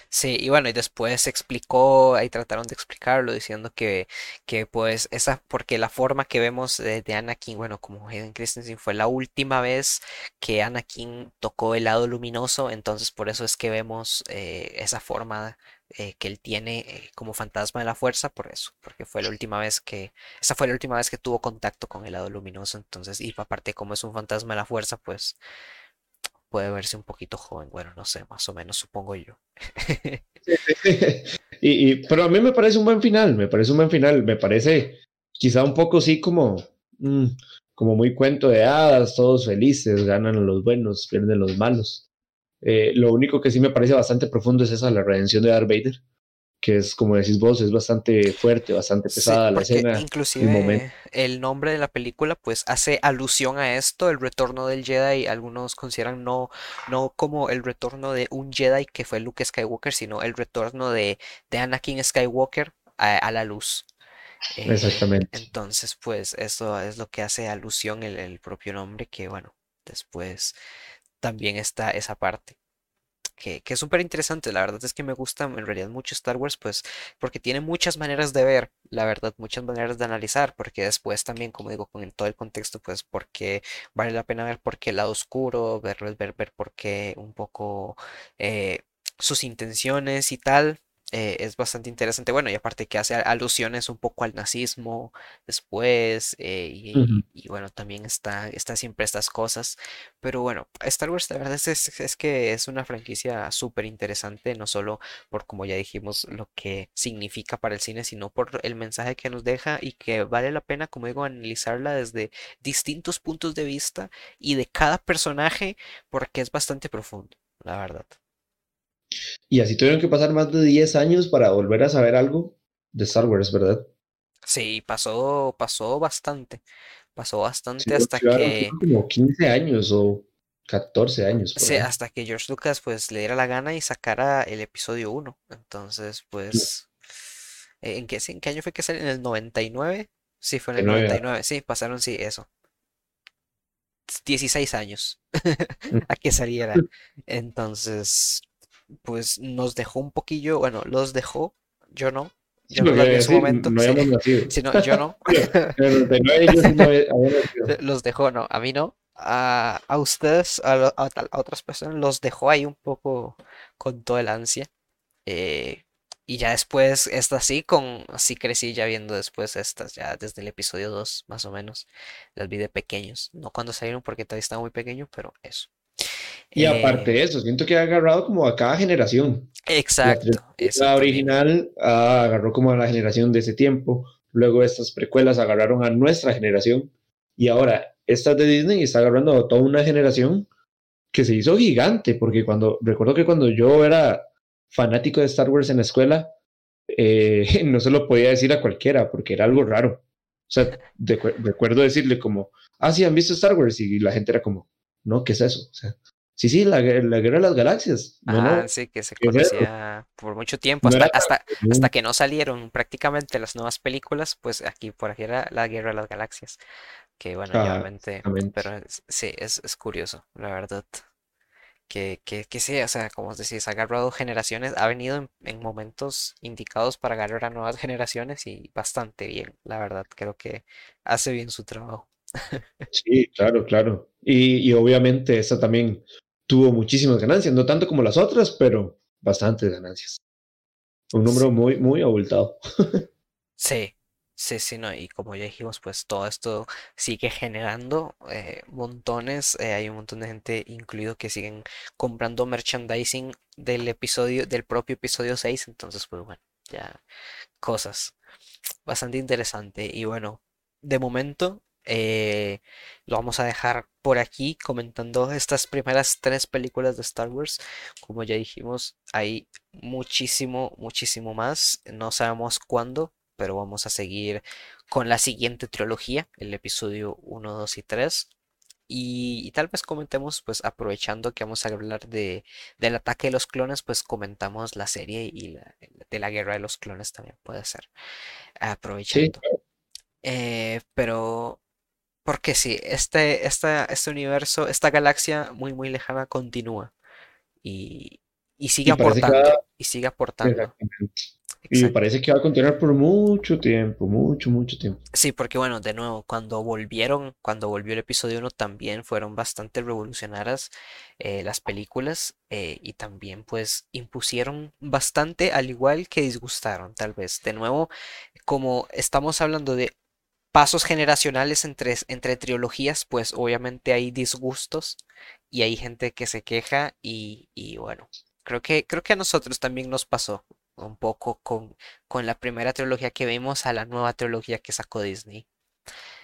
Sí, y bueno, y después se explicó, ahí trataron de explicarlo diciendo que, que pues esa, porque la forma que vemos de, Anakin, bueno, como Hayden Christensen fue la última vez que Anakin tocó el lado luminoso, entonces por eso es que vemos eh, esa forma eh, que él tiene eh, como fantasma de la fuerza, por eso, porque fue la última vez que, esa fue la última vez que tuvo contacto con el lado luminoso, entonces, y aparte como es un fantasma de la fuerza, pues puede verse un poquito joven, bueno, no sé, más o menos supongo yo. y, pero a mí me parece un buen final, me parece un buen final, me parece quizá un poco sí como, mm, como muy cuento de hadas, todos felices, ganan los buenos, pierden los malos. Eh, lo único que sí me parece bastante profundo es esa, la redención de Darth Vader, que es como decís vos, es bastante fuerte, bastante Sí, pesada la escena, inclusive el nombre de la película pues hace alusión a esto, el retorno del Jedi, algunos consideran no, no como el retorno de un Jedi que fue Luke Skywalker, sino el retorno de, de Anakin Skywalker a, a la luz. Eh, Exactamente. entonces pues eso es lo que hace alusión el, el propio nombre, que bueno, después también está esa parte que, que es súper interesante. La verdad es que me gusta en realidad mucho Star Wars, pues porque tiene muchas maneras de ver, la verdad, muchas maneras de analizar, porque después también, como digo, con todo el contexto, pues porque vale la pena ver por qué el lado oscuro, ver, ver, ver por qué un poco eh, sus intenciones y tal. Eh, es bastante interesante. Bueno, y aparte que hace alusiones un poco al nazismo después, eh, y bueno, también está, está siempre estas cosas. Pero bueno, Star Wars la verdad es, es- es que es una franquicia súper interesante, no solo por, como ya dijimos, lo que significa para el cine, sino por el mensaje que nos deja y que vale la pena, como digo, analizarla desde distintos puntos de vista y de cada personaje, porque es bastante profundo, la verdad. Y así tuvieron que pasar más de 10 años para volver a saber algo de Star Wars, ¿verdad? Sí, pasó, pasó bastante, pasó bastante hasta que como 15 años o 14 años sí, ahí. hasta que George Lucas pues le diera la gana y sacara el episodio uno Entonces, pues, ¿en qué, en qué año fue que salió? ¿En el 99? Sí, fue en el nueve a- 99, sí, pasaron, sí, eso. 16 años a que saliera. Entonces, pues nos dejó un poquillo, bueno, los dejó, yo no, yo no vi en su momento, no sí, habíamos nacido. sí, no, yo no, En el 99 ellos sí no había- habían nacido. los dejó, no, a mí no, a, a ustedes, a, lo- a otras personas, los dejó ahí un poco con todo el ansia. eh, y ya después, esta sí, con, así crecí ya viendo después estas, ya desde el episodio 2 más o menos, las vi de pequeños, no cuando salieron porque todavía estaba muy pequeño, pero eso. Y Eh, aparte de eso, siento que ha agarrado como a cada generación. La exacto, también. original ah, agarró como a la generación de ese tiempo. Luego estas precuelas agarraron a nuestra generación. Y ahora estas de Disney está agarrando a toda una generación que se hizo gigante. Porque cuando recuerdo que cuando yo era fanático de Star Wars en la escuela, eh, no se lo podía decir a cualquiera porque era algo raro. O sea, de- recuerdo decirle como, ah, sí, han visto Star Wars. Y la gente era como, no, ¿qué es eso? O sea, sí, sí, la, la guerra de las galaxias. No, Ah, no, sí, que se conocía por mucho tiempo, No hasta, era hasta, que no salieron prácticamente las nuevas películas, pues aquí por aquí era la Guerra de las Galaxias, que bueno, Ah, obviamente, pero es- sí, es, es curioso, la verdad, que, que, que sí, o sea, como decís, ha agarrado generaciones, ha venido en, en momentos indicados para agarrar a nuevas generaciones y bastante bien, la verdad, creo que hace bien su trabajo. Sí, claro, claro. Y, y obviamente esta también tuvo muchísimas ganancias, no tanto como las otras, pero bastantes ganancias. Un número muy, muy abultado. Sí, sí, sí, no, y como ya dijimos, pues todo esto sigue generando eh, montones, eh, hay un montón de gente incluido que siguen comprando merchandising del episodio, del propio episodio 6, entonces pues bueno, ya cosas bastante interesante y bueno, de momento eh, lo vamos a dejar por aquí comentando estas primeras tres películas de Star Wars, como ya dijimos, hay muchísimo, muchísimo más, no sabemos cuándo pero vamos a seguir con la siguiente trilogía, el episodio 1, 2 y 3. Y, y tal vez comentemos, pues aprovechando que vamos a hablar de, del ataque de los clones, pues comentamos la serie y la, de la guerra de los clones también puede ser. Sí, Aprovechando. Eh, pero, porque sí, este, esta, este universo, esta galaxia muy, muy lejana continúa y, y sigue y aportando, va, y sigue aportando. exactamente. Y Exacto. parece que va a continuar por mucho tiempo, mucho, mucho tiempo. Sí, porque bueno, de nuevo, cuando volvieron, cuando volvió el episodio 1 también fueron bastante revolucionarias eh, las películas eh, y también pues impusieron bastante al igual que disgustaron, tal vez. De nuevo, como estamos hablando de pasos generacionales entre, entre trilogías, pues obviamente hay disgustos y hay gente que se queja y, y bueno, creo que, creo que a nosotros también nos pasó un poco con, con la primera trilogía que vimos a la nueva trilogía que sacó Disney.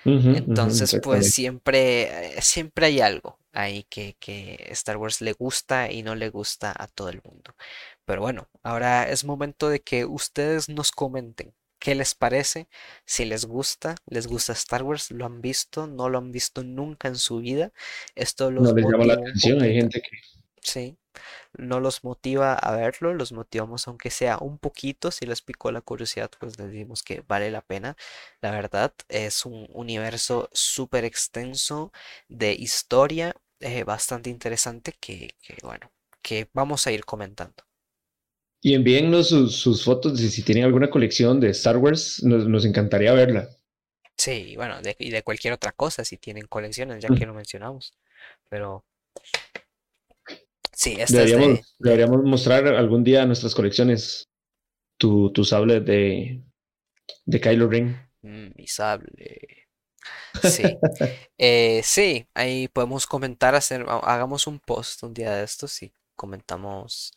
Entonces, pues siempre, siempre hay algo ahí que, que Star Wars le gusta y no le gusta a todo el mundo. Pero bueno, ahora es momento de que ustedes nos comenten qué les parece, si les gusta, les gusta Star Wars, lo han visto, no lo han visto nunca en su vida. Esto No los les llama la atención. Hay gente que Sí, no los motiva a verlo, los motivamos aunque sea un poquito, si les picó la curiosidad, pues les decimos que vale la pena. La verdad, es un universo súper extenso de historia, eh, bastante interesante que, que, bueno, que vamos a ir comentando. Y envíennos sus, sus fotos de si tienen alguna colección de Star Wars, nos, nos encantaría verla. Sí, bueno, de- y de cualquier otra cosa, si tienen colecciones, ya que lo mencionamos. Pero sí, esta es Deberíamos, de, de deberíamos mostrar algún día nuestras colecciones. Tu, tu sable de, de Kylo Ren. mm, mi sable. Sí. Eh, sí, ahí podemos comentar, hacer, ha- hagamos un post un día de estos y comentamos,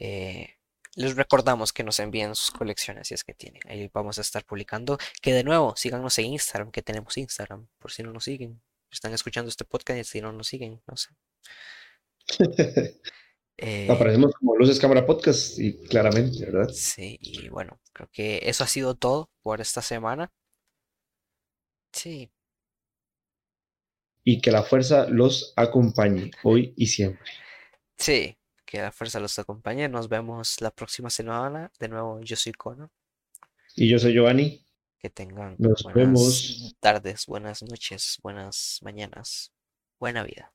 eh, les recordamos que nos envíen sus colecciones si es que tienen. Ahí vamos a estar publicando. Que de nuevo, síganos en Instagram, que tenemos Instagram, por si no nos siguen. Están escuchando este podcast y si no nos siguen, no sé. Eh, Aparecemos como Luces Cámara Podcast y claramente, ¿verdad? sí, y bueno, creo que eso ha sido todo por esta semana. Sí, Y que la fuerza los acompañe hoy y siempre. sí, que la fuerza los acompañe. Nos vemos la próxima semana. De nuevo, yo soy Cono. Y yo soy Giovanni. Que tengan Nos buenas vemos. tardes, buenas noches, buenas mañanas. Buena vida.